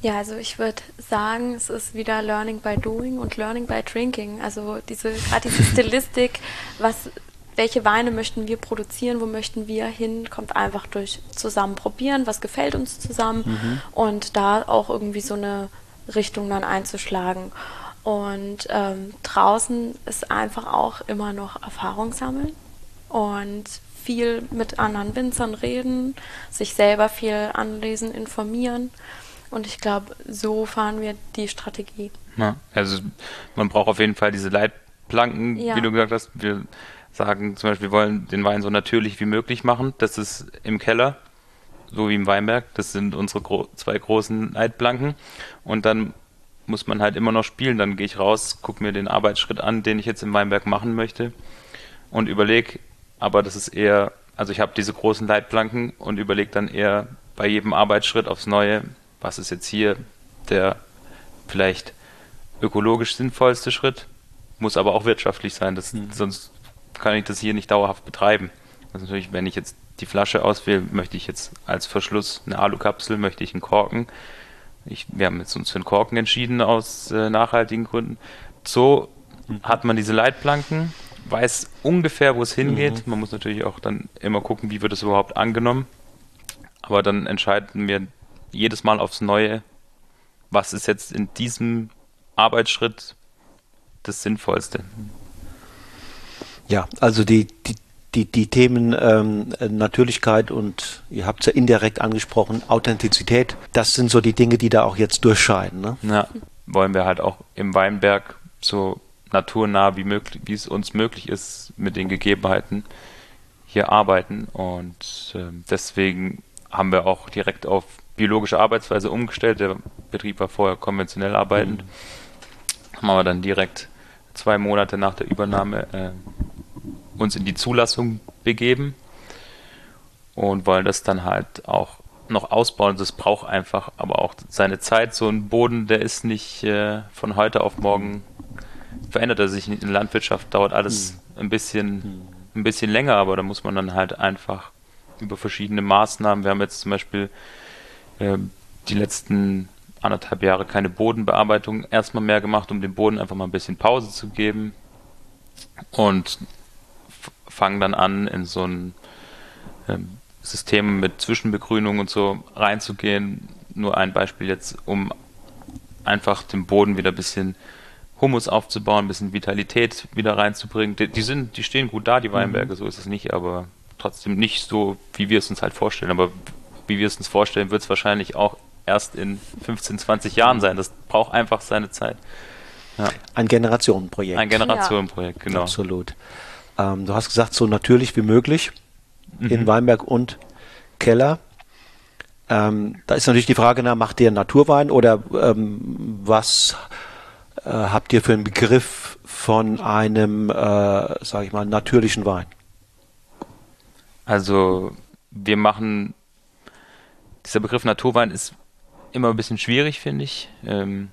Ja, also ich würde sagen, es ist wieder Learning by Doing und Learning by Drinking. Also diese gerade diese Stilistik, was welche Weine möchten wir produzieren, wo möchten wir hin, kommt einfach durch zusammen probieren, was gefällt uns zusammen mhm. und da auch irgendwie so eine Richtung dann einzuschlagen. Und ähm, draußen ist einfach auch immer noch Erfahrung sammeln und viel mit anderen Winzern reden, sich selber viel anlesen, informieren. Und ich glaube, so fahren wir die Strategie. Ja, also man braucht auf jeden Fall diese Leitplanken, ja. wie du gesagt hast. Wir sagen zum Beispiel, wir wollen den Wein so natürlich wie möglich machen. Das ist im Keller, so wie im Weinberg. Das sind unsere gro zwei großen Leitplanken. Und dann muss man halt immer noch spielen. Dann gehe ich raus, gucke mir den Arbeitsschritt an, den ich jetzt im Weinberg machen möchte und überlege, aber das ist eher, also ich habe diese großen Leitplanken und überlege dann eher bei jedem Arbeitsschritt aufs Neue, was ist jetzt hier der vielleicht ökologisch sinnvollste Schritt, muss aber auch wirtschaftlich sein, das, mhm. sonst kann ich das hier nicht dauerhaft betreiben. Also natürlich, wenn ich jetzt die Flasche auswähle, möchte ich jetzt als Verschluss eine Alukapsel, möchte ich einen Korken. Ich, wir haben jetzt uns für einen Korken entschieden aus äh, nachhaltigen Gründen. So mhm. hat man diese Leitplanken weiß ungefähr, wo es hingeht. Mhm. Man muss natürlich auch dann immer gucken, wie wird es überhaupt angenommen. Aber dann entscheiden wir jedes Mal aufs Neue, was ist jetzt in diesem Arbeitsschritt das Sinnvollste. Ja, also die, die, die, die Themen ähm, Natürlichkeit und ihr habt es ja indirekt angesprochen, Authentizität, das sind so die Dinge, die da auch jetzt durchscheiden. Ne? Ja, wollen wir halt auch im Weinberg so naturnah wie möglich, wie es uns möglich ist, mit den Gegebenheiten hier arbeiten. Und äh, deswegen haben wir auch direkt auf biologische Arbeitsweise umgestellt. Der Betrieb war vorher konventionell arbeitend. Mhm. Haben wir dann direkt zwei Monate nach der Übernahme äh, uns in die Zulassung begeben und wollen das dann halt auch noch ausbauen. Das braucht einfach aber auch seine Zeit. So ein Boden, der ist nicht äh, von heute auf morgen verändert er sich in der Landwirtschaft, dauert alles mhm. ein bisschen, mhm. ein bisschen länger, aber da muss man dann halt einfach über verschiedene Maßnahmen. Wir haben jetzt zum Beispiel äh, die letzten anderthalb Jahre keine Bodenbearbeitung erstmal mehr gemacht, um dem Boden einfach mal ein bisschen Pause zu geben und fangen dann an, in so ein ähm, System mit Zwischenbegrünung und so reinzugehen. Nur ein Beispiel jetzt, um einfach den Boden wieder ein bisschen Humus aufzubauen, ein bisschen Vitalität wieder reinzubringen. Die, die sind, die stehen gut da, die Weinberge, mhm. so ist es nicht, aber trotzdem nicht so, wie wir es uns halt vorstellen. Aber wie wir es uns vorstellen, wird es wahrscheinlich auch erst in 15, 20 Jahren sein. Das braucht einfach seine Zeit. Ja. Ein Generationenprojekt. Ein Generationenprojekt, genau. Absolut. Ähm, du hast gesagt, so natürlich wie möglich mhm. in Weinberg und Keller. Ähm, da ist natürlich die Frage, na, macht ihr Naturwein oder ähm, was äh, habt ihr für einen Begriff von einem, äh, sage ich mal, natürlichen Wein? Also wir machen, dieser Begriff Naturwein ist immer ein bisschen schwierig, finde ich. Ähm,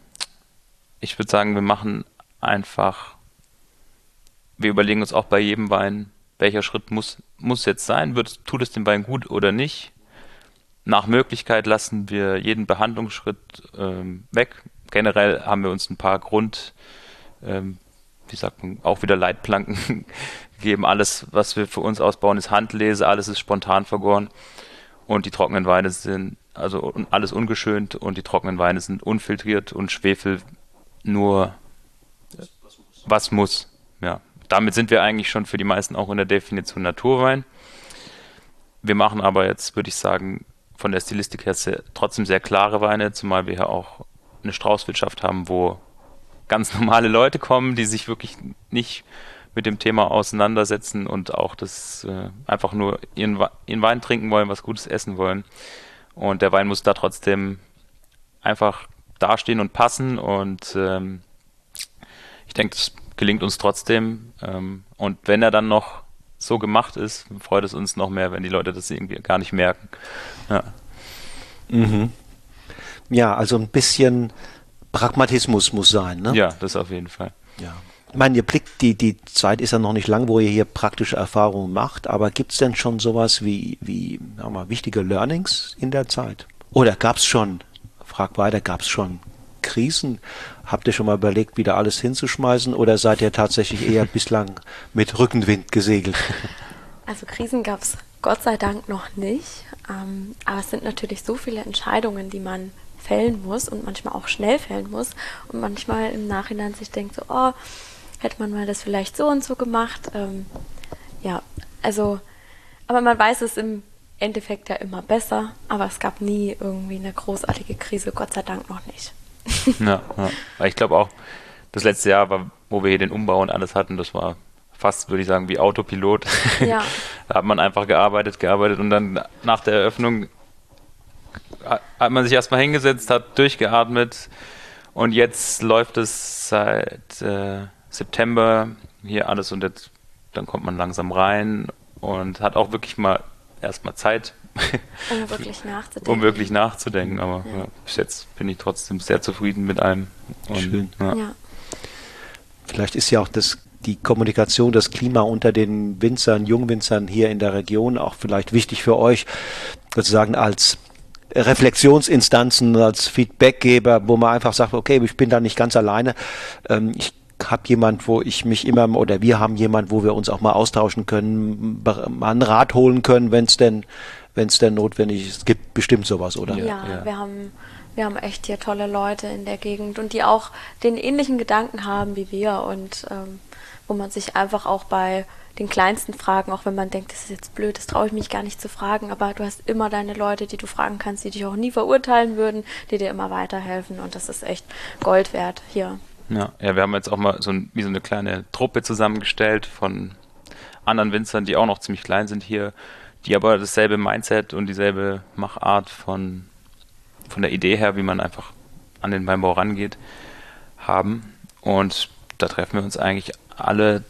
ich würde sagen, wir machen einfach, wir überlegen uns auch bei jedem Wein, welcher Schritt muss, muss jetzt sein, wird, tut es dem Wein gut oder nicht. Nach Möglichkeit lassen wir jeden Behandlungsschritt ähm, weg generell haben wir uns ein paar Grund, ähm, wie sagt man, auch wieder Leitplanken gegeben. Alles, was wir für uns ausbauen, ist Handlese, alles ist spontan vergoren und die trockenen Weine sind, also alles ungeschönt und die trockenen Weine sind unfiltriert und Schwefel nur was muss. Ja, damit sind wir eigentlich schon für die meisten auch in der Definition Naturwein. Wir machen aber jetzt, würde ich sagen, von der Stilistik her sehr, trotzdem sehr klare Weine, zumal wir ja auch eine Straußwirtschaft haben, wo ganz normale Leute kommen, die sich wirklich nicht mit dem Thema auseinandersetzen und auch das äh, einfach nur ihren, ihren Wein trinken wollen, was Gutes essen wollen. Und der Wein muss da trotzdem einfach dastehen und passen und ähm, ich denke, das gelingt uns trotzdem. Ähm, und wenn er dann noch so gemacht ist, freut es uns noch mehr, wenn die Leute das irgendwie gar nicht merken. Ja. Mhm. Ja, also ein bisschen Pragmatismus muss sein. Ne? Ja, das auf jeden Fall. Ja. Ich meine, ihr blickt, die, die Zeit ist ja noch nicht lang, wo ihr hier praktische Erfahrungen macht, aber gibt es denn schon sowas wie, wie sagen wir wichtige Learnings in der Zeit? Oder gab es schon, frag weiter, gab es schon Krisen? Habt ihr schon mal überlegt, wieder alles hinzuschmeißen oder seid ihr tatsächlich eher bislang mit Rückenwind gesegelt? Also Krisen gab es Gott sei Dank noch nicht, ähm, aber es sind natürlich so viele Entscheidungen, die man fällen muss und manchmal auch schnell fällen muss und manchmal im Nachhinein sich denkt so, oh, hätte man mal das vielleicht so und so gemacht. Ähm, ja, also, aber man weiß es im Endeffekt ja immer besser, aber es gab nie irgendwie eine großartige Krise, Gott sei Dank noch nicht. ja, ja. ich glaube auch, das letzte Jahr war, wo wir hier den Umbau und alles hatten, das war fast, würde ich sagen, wie Autopilot. Ja. da hat man einfach gearbeitet, gearbeitet und dann nach der Eröffnung hat man sich erstmal hingesetzt, hat durchgeatmet und jetzt läuft es seit äh, September hier alles und jetzt dann kommt man langsam rein und hat auch wirklich mal erstmal Zeit. Um wirklich nachzudenken. um wirklich nachzudenken, aber ja. Ja, bis jetzt bin ich trotzdem sehr zufrieden mit allem. Und, Schön. Ja. Vielleicht ist ja auch das die Kommunikation, das Klima unter den Winzern, Jungwinzern hier in der Region auch vielleicht wichtig für euch, sozusagen als Reflexionsinstanzen, als Feedbackgeber, wo man einfach sagt, okay, ich bin da nicht ganz alleine. Ähm, ich habe jemand, wo ich mich immer oder wir haben jemand, wo wir uns auch mal austauschen können, mal einen Rat holen können, wenn es denn, wenn es denn notwendig ist. Es gibt bestimmt sowas, oder? Ja, ja, wir haben wir haben echt hier tolle Leute in der Gegend und die auch den ähnlichen Gedanken haben wie wir und ähm, wo man sich einfach auch bei den kleinsten Fragen, auch wenn man denkt, das ist jetzt blöd, das traue ich mich gar nicht zu fragen, aber du hast immer deine Leute, die du fragen kannst, die dich auch nie verurteilen würden, die dir immer weiterhelfen und das ist echt Gold wert hier. Ja, ja wir haben jetzt auch mal so, ein, wie so eine kleine Truppe zusammengestellt von anderen Winzern, die auch noch ziemlich klein sind hier, die aber dasselbe Mindset und dieselbe Machart von, von der Idee her, wie man einfach an den Weinbau rangeht, haben. Und da treffen wir uns eigentlich alle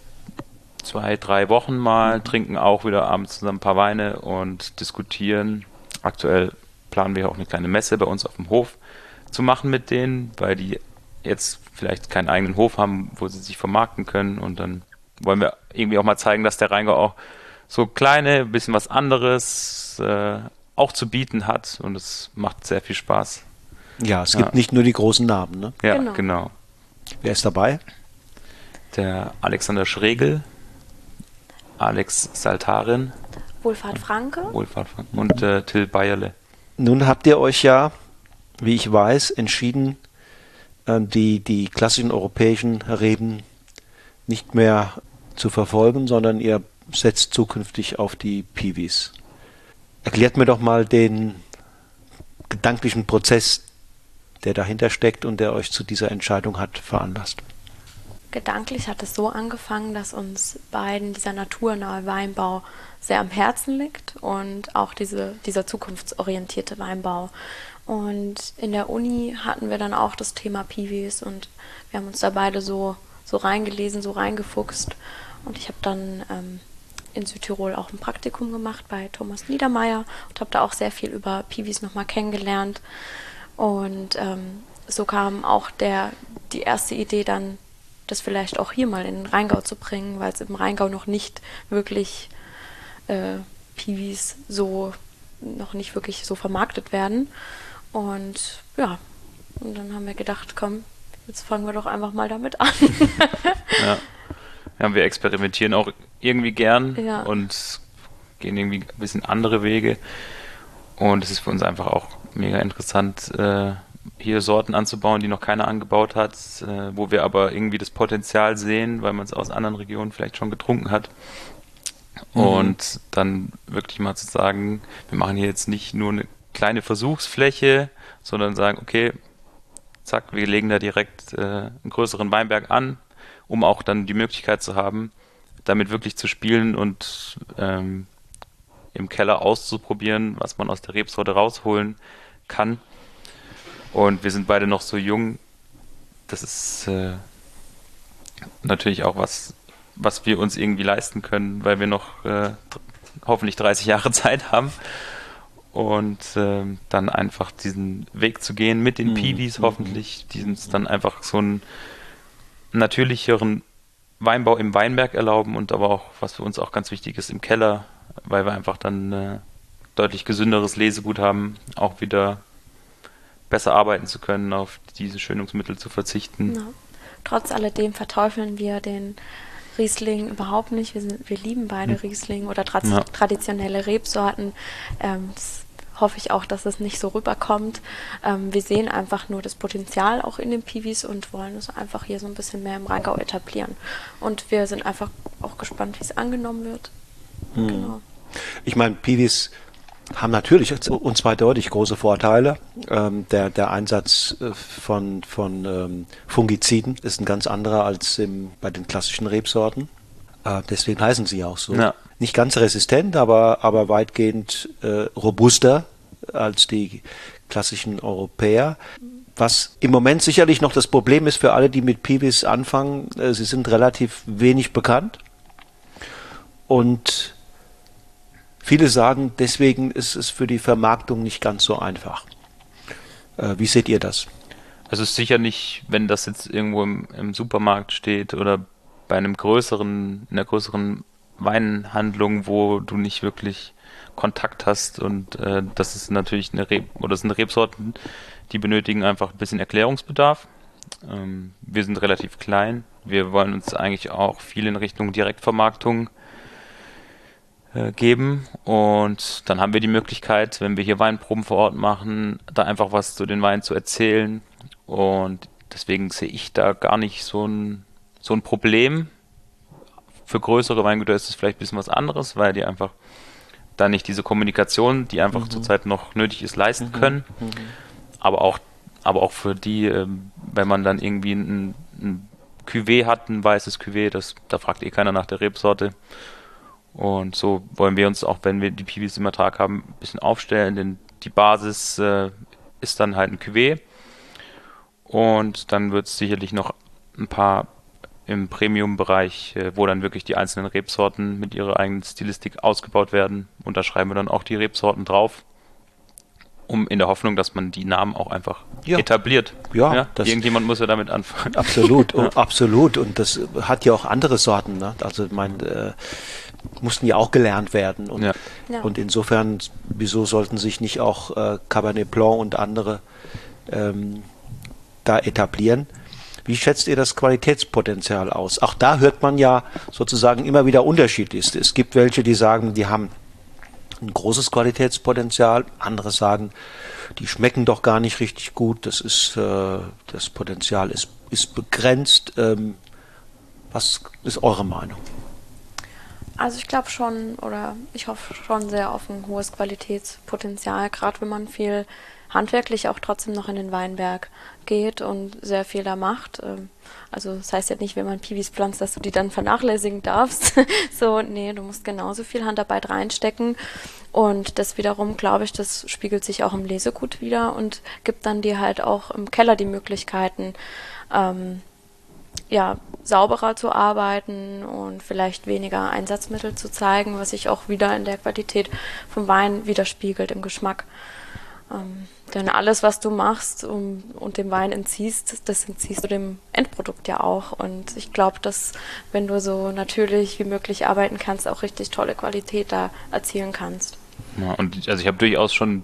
zwei, drei Wochen mal, trinken auch wieder abends zusammen ein paar Weine und diskutieren. Aktuell planen wir auch eine kleine Messe bei uns auf dem Hof zu machen mit denen, weil die jetzt vielleicht keinen eigenen Hof haben, wo sie sich vermarkten können und dann wollen wir irgendwie auch mal zeigen, dass der Rheingau auch so kleine, ein bisschen was anderes äh, auch zu bieten hat und es macht sehr viel Spaß. Ja, es gibt ja. nicht nur die großen Namen, ne? Ja, genau. genau. Wer ist dabei? Der Alexander Schregel, Alex Saltarin. Wohlfahrt Franke. Wohlfahrt Franke. Und äh, Till Bayerle. Nun habt ihr euch ja, wie ich weiß, entschieden, äh, die, die klassischen europäischen Reben nicht mehr zu verfolgen, sondern ihr setzt zukünftig auf die Piwis. Erklärt mir doch mal den gedanklichen Prozess, der dahinter steckt und der euch zu dieser Entscheidung hat veranlasst. Gedanklich hat es so angefangen, dass uns beiden dieser naturnahe Weinbau sehr am Herzen liegt und auch diese, dieser zukunftsorientierte Weinbau. Und in der Uni hatten wir dann auch das Thema Piwis und wir haben uns da beide so, so reingelesen, so reingefuchst. Und ich habe dann ähm, in Südtirol auch ein Praktikum gemacht bei Thomas Niedermeyer und habe da auch sehr viel über Piwis nochmal kennengelernt. Und ähm, so kam auch der, die erste Idee dann das vielleicht auch hier mal in den Rheingau zu bringen, weil es im Rheingau noch nicht wirklich äh, Piwis so noch nicht wirklich so vermarktet werden. Und ja, und dann haben wir gedacht, komm, jetzt fangen wir doch einfach mal damit an. ja. ja, wir experimentieren auch irgendwie gern ja. und gehen irgendwie ein bisschen andere Wege. Und es ist für uns einfach auch mega interessant, äh, hier Sorten anzubauen, die noch keiner angebaut hat, äh, wo wir aber irgendwie das Potenzial sehen, weil man es aus anderen Regionen vielleicht schon getrunken hat. Mhm. Und dann wirklich mal zu sagen, wir machen hier jetzt nicht nur eine kleine Versuchsfläche, sondern sagen, okay, zack, wir legen da direkt äh, einen größeren Weinberg an, um auch dann die Möglichkeit zu haben, damit wirklich zu spielen und ähm, im Keller auszuprobieren, was man aus der Rebsorte rausholen kann. Und wir sind beide noch so jung. Das ist äh, natürlich auch was, was wir uns irgendwie leisten können, weil wir noch äh, hoffentlich 30 Jahre Zeit haben. Und äh, dann einfach diesen Weg zu gehen mit den mhm. Piwis hoffentlich, die uns dann einfach so einen natürlicheren Weinbau im Weinberg erlauben und aber auch, was für uns auch ganz wichtig ist, im Keller, weil wir einfach dann äh, deutlich gesünderes Lesegut haben, auch wieder besser arbeiten zu können, auf diese Schönungsmittel zu verzichten. Ja. Trotz alledem verteufeln wir den Riesling überhaupt nicht. Wir, sind, wir lieben beide hm. Riesling oder tra ja. traditionelle Rebsorten. Ähm, hoffe ich auch, dass es nicht so rüberkommt. Ähm, wir sehen einfach nur das Potenzial auch in den Piwis und wollen es einfach hier so ein bisschen mehr im Rheingau etablieren. Und wir sind einfach auch gespannt, wie es angenommen wird. Hm. Genau. Ich meine, Piwis haben natürlich und zwar deutlich große Vorteile. Ähm, der, der Einsatz äh, von, von ähm, Fungiziden ist ein ganz anderer als im, bei den klassischen Rebsorten. Äh, deswegen heißen sie auch so. Ja. Nicht ganz resistent, aber, aber weitgehend äh, robuster als die klassischen Europäer. Was im Moment sicherlich noch das Problem ist für alle, die mit Piwis anfangen, äh, sie sind relativ wenig bekannt. Und Viele sagen, deswegen ist es für die Vermarktung nicht ganz so einfach. Äh, wie seht ihr das? Also ist sicher nicht, wenn das jetzt irgendwo im, im, Supermarkt steht oder bei einem größeren, in einer größeren Weinhandlung, wo du nicht wirklich Kontakt hast und äh, das ist natürlich eine Reb oder sind Rebsorten, die benötigen einfach ein bisschen Erklärungsbedarf Ähm, wir sind relativ klein. Wir wollen uns eigentlich auch viel in Richtung Direktvermarktung äh, geben und dann haben wir die Möglichkeit, wenn wir hier Weinproben vor Ort machen, da einfach was zu den Weinen zu erzählen und deswegen sehe ich da gar nicht so ein, so ein Problem. Für größere Weingüter ist es vielleicht ein bisschen was anderes, weil die einfach da nicht diese Kommunikation, die einfach mhm. zurzeit noch nötig ist, leisten mhm. können. Mhm. Aber auch, aber auch für die, ähm, wenn man dann irgendwie ein, ein Cuvée hat, ein weißes Cuvée, das, da fragt eh keiner nach der Rebsorte. Und so wollen wir uns auch, wenn wir die Piwis im Ertrag haben, ein bisschen aufstellen, denn die Basis äh, ist dann halt ein Cuvée. Und dann wird es sicherlich noch ein paar im Premium-Bereich, äh, wo dann wirklich die einzelnen Rebsorten mit ihrer eigenen Stilistik ausgebaut werden. Und da schreiben wir dann auch die Rebsorten drauf, um in der Hoffnung, dass man die Namen auch einfach ja. etabliert. Ja, ja irgendjemand muss ja damit anfangen. Absolut, ja. oh, absolut. Und das hat ja auch andere Sorten. Ne? Also mein äh, mussten ja auch gelernt werden. Und, und insofern, wieso sollten sich nicht auch äh, Cabernet Blanc und andere ähm, da etablieren? Wie schätzt ihr das Qualitätspotenzial aus? Auch da hört man ja sozusagen immer wieder unterschiedlich. Es gibt welche, die sagen, die haben ein großes Qualitätspotenzial. Andere sagen, die schmecken doch gar nicht richtig gut. Das ist äh, das Potenzial ist, ist begrenzt. Ähm, was ist eure Meinung? Also ich glaube schon oder ich hoffe schon sehr auf ein hohes Qualitätspotenzial, gerade wenn man viel handwerklich auch trotzdem noch in den Weinberg geht und sehr viel da macht. Ähm, also das heißt ja nicht, wenn man Piwis pflanzt, dass du die dann vernachlässigen darfst. so, nee, du musst genauso viel Handarbeit reinstecken. Und das wiederum, glaube ich, das spiegelt sich auch im Lesegut wieder und gibt dann dir halt auch im Keller die Möglichkeiten, ähm, ja, sauberer zu arbeiten und vielleicht weniger Einsatzmittel zu zeigen, was sich auch wieder in der Qualität vom Wein widerspiegelt im Geschmack. Ähm, denn alles, was du machst um, und dem Wein entziehst, das entziehst du dem Endprodukt ja auch. Und ich glaube, dass wenn du so natürlich wie möglich arbeiten kannst, auch richtig tolle Qualität da erzielen kannst. Ja, und also ich habe durchaus schon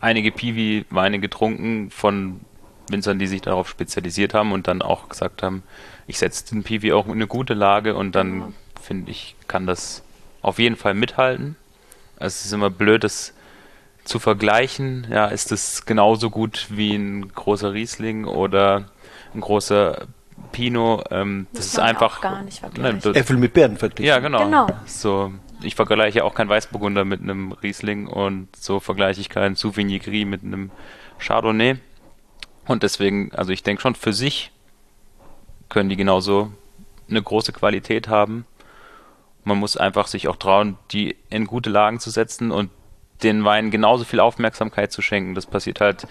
einige Piwi-Weine getrunken von Winzern, die sich darauf spezialisiert haben und dann auch gesagt haben, ich setze den Piwi auch in eine gute Lage und dann ja. finde ich, kann das auf jeden Fall mithalten. Also es ist immer blöd, das zu vergleichen, ja, ist es genauso gut wie ein großer Riesling oder ein großer Pinot. Ähm, das, das ist einfach. gar nicht vergleichen. Ne, Äpfel mit Beeren vergleichen. Ja, genau. genau. So, ich vergleiche auch keinen Weißburgunder mit einem Riesling und so vergleiche ich keinen Sauvignon Gris mit einem Chardonnay. Und deswegen, also ich denke schon, für sich können die genauso eine große Qualität haben. Man muss einfach sich auch trauen, die in gute Lagen zu setzen und den Wein genauso viel Aufmerksamkeit zu schenken. Das passiert halt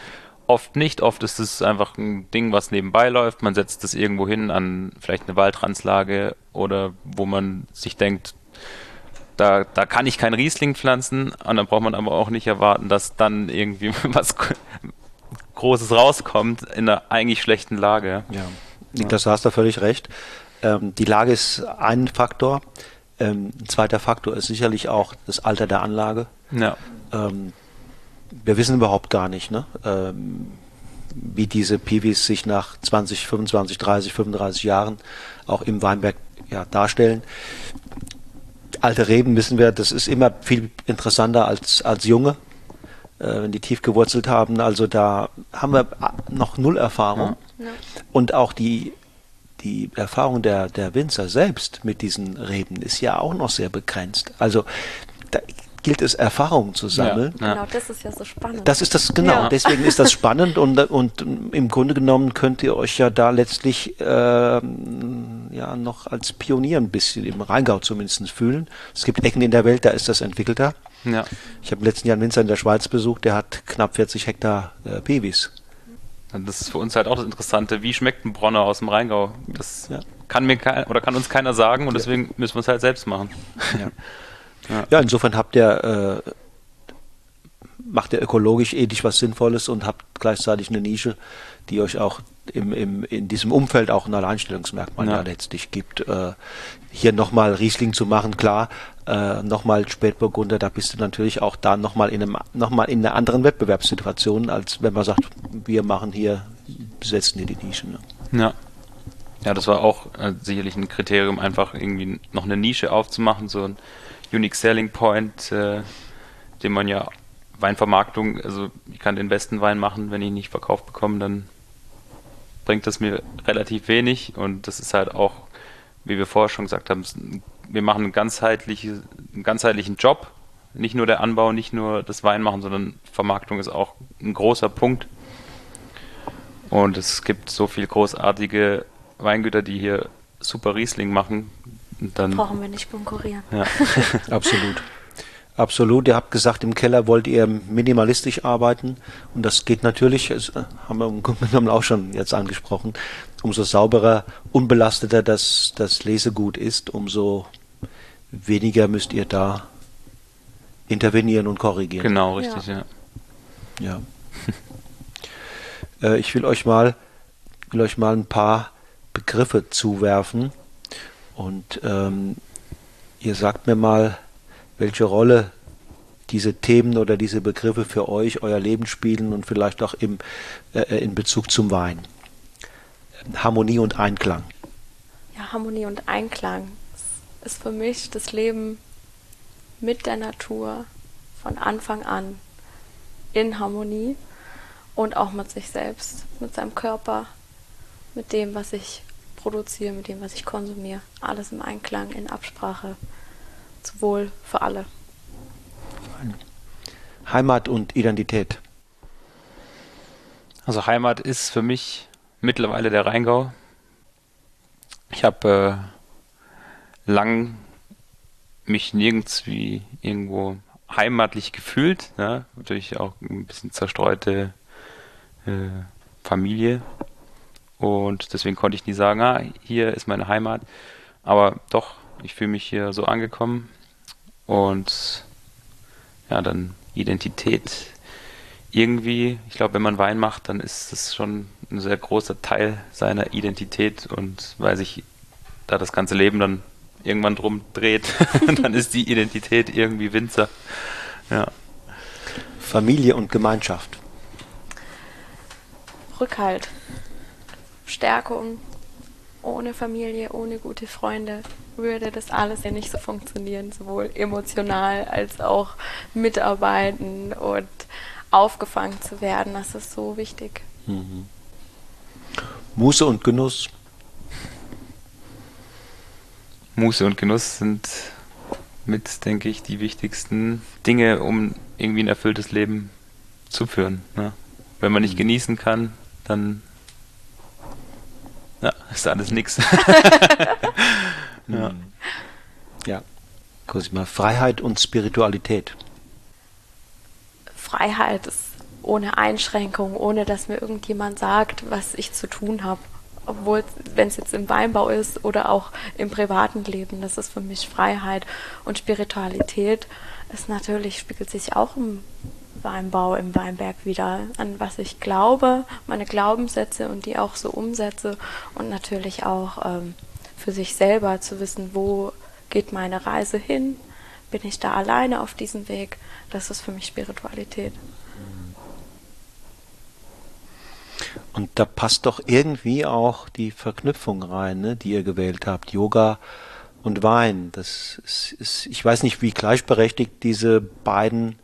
oft nicht. Oft ist es einfach ein Ding, was nebenbei läuft. Man setzt es irgendwo hin an vielleicht eine Waldrandslage oder wo man sich denkt, da, da kann ich kein Riesling pflanzen und dann braucht man aber auch nicht erwarten, dass dann irgendwie was Großes rauskommt in einer eigentlich schlechten Lage. Ja, Niklas, du hast da völlig recht. Ähm, die Lage ist ein Faktor. Ähm, ein zweiter Faktor ist sicherlich auch das Alter der Anlage. Ja. Ähm, wir wissen überhaupt gar nicht, ne? Ähm, wie diese Piwis sich nach 20, 25, 30, 35 Jahren auch im Weinberg ja, darstellen. Alte Reben wissen wir, das ist immer viel interessanter als, als junge, wenn die tief gewurzelt haben. Also da haben wir noch null Erfahrung. Ja. Und auch die, die Erfahrung der, der Winzer selbst mit diesen Reben ist ja auch noch sehr begrenzt. Also da gilt es, Erfahrungen zu sammeln. Ja, genau, das ist ja so spannend. Das ist das, genau, ja. deswegen ist das spannend und, und im Grunde genommen könnt ihr euch ja da letztlich äh, ja noch als Pionier ein bisschen im Rheingau zumindest fühlen. Es gibt Ecken in der Welt, da ist das entwickelter. Ja. Ich habe im letzten Jahr einen Winzer in der Schweiz besucht, der hat knapp 40 Hektar äh, Pevis. Das ist für uns halt auch das Interessante. Wie schmeckt ein Bronner aus dem Rheingau? Das ja. kann mir kein, oder kann uns keiner sagen und deswegen müssen wir es halt selbst machen. Ja. Ja, ja insofern habt ihr, äh, macht ihr ökologisch ethisch was Sinnvolles und habt gleichzeitig eine Nische, die euch auch im, im, in diesem Umfeld auch ein Alleinstellungsmerkmal ja. letztlich gibt. Äh, hier nochmal Riesling zu machen, klar, äh, nochmal Spätburgunder, da bist du natürlich auch da nochmal in einem, nochmal in einer anderen Wettbewerbssituation, als wenn man sagt, wir machen hier besetzen die die Nische. Ne? Ja. Ja, das war auch äh, sicherlich ein Kriterium, einfach irgendwie noch eine Nische aufzumachen, so ein Unique Selling Point, äh, den man ja Weinvermarktung, also ich kann den besten Wein machen, wenn ich ihn nicht verkauft bekomme, dann bringt das mir relativ wenig. Und das ist halt auch, wie wir vorher schon gesagt haben, wir machen einen, ganzheitliche, einen ganzheitlichen Job, nicht nur der Anbau, nicht nur das Weinmachen, sondern Vermarktung ist auch ein großer Punkt. Und es gibt so viele großartige Weingüter, die hier super Riesling machen. Dann brauchen wir nicht konkurrieren. Ja. Absolut. Absolut. Ihr habt gesagt, im Keller wollt ihr minimalistisch arbeiten. Und das geht natürlich, das haben wir im Grunde genommen auch schon jetzt angesprochen. Umso sauberer, unbelasteter das, das Lesegut ist, umso weniger müsst ihr da intervenieren und korrigieren. Genau, richtig, ja. Ja. ja. äh, ich will euch mal, will euch mal ein paar Begriffe zuwerfen. Und ähm, ihr sagt mir mal, welche Rolle diese Themen oder diese Begriffe für euch, euer Leben spielen und vielleicht auch im, äh, in Bezug zum Wein. Harmonie und Einklang. Ja, Harmonie und Einklang ist für mich das Leben mit der Natur von Anfang an in Harmonie und auch mit sich selbst, mit seinem Körper, mit dem, was ich produziere, mit dem, was ich konsumiere. Alles im Einklang, in Absprache zu Wohl für alle. Heimat und Identität. Also Heimat ist für mich mittlerweile der Rheingau. Ich habe äh, lang mich nirgends wie irgendwo heimatlich gefühlt, ne? natürlich auch ein bisschen zerstreute äh, Familie und deswegen konnte ich nie sagen, ah, hier ist meine Heimat. Aber doch, ich fühle mich hier so angekommen und ja, dann Identität. Irgendwie, ich glaube, wenn man Wein macht, dann ist das schon ein sehr großer Teil seiner Identität und weil sich da das ganze Leben dann irgendwann drum dreht, dann ist die Identität irgendwie Winzer. Ja. Familie und Gemeinschaft. Rückhalt. Stärkung. Ohne Familie, ohne gute Freunde würde das alles ja nicht so funktionieren, sowohl emotional als auch mitarbeiten und aufgefangen zu werden. Das ist so wichtig. Mhm. Muße und Genuss. Muße und Genuss sind mit, denke ich, die wichtigsten Dinge, um irgendwie ein erfülltes Leben zu führen. Ne? Wenn man nicht mhm. genießen kann, dann ja, ist alles nix. ja. ja. Cosima, Freiheit und Spiritualität. Freiheit ist ohne Einschränkung, ohne dass mir irgendjemand sagt, was ich zu tun habe. Obwohl, wenn es jetzt im Weinbau ist oder auch im privaten Leben, das ist für mich Freiheit. Und Spiritualität ist natürlich, spiegelt sich auch im Weinbau im Weinberg wieder, an was ich glaube, meine Glaubenssätze und die auch so umsetze und natürlich auch ähm, für sich selber zu wissen, wo geht meine Reise hin, bin ich da alleine auf diesem Weg, das ist für mich Spiritualität. Und da passt doch irgendwie auch die Verknüpfung rein, ne, die ihr gewählt habt. Yoga und Wein. Das ist, ist, ich weiß nicht, wie gleichberechtigt diese beiden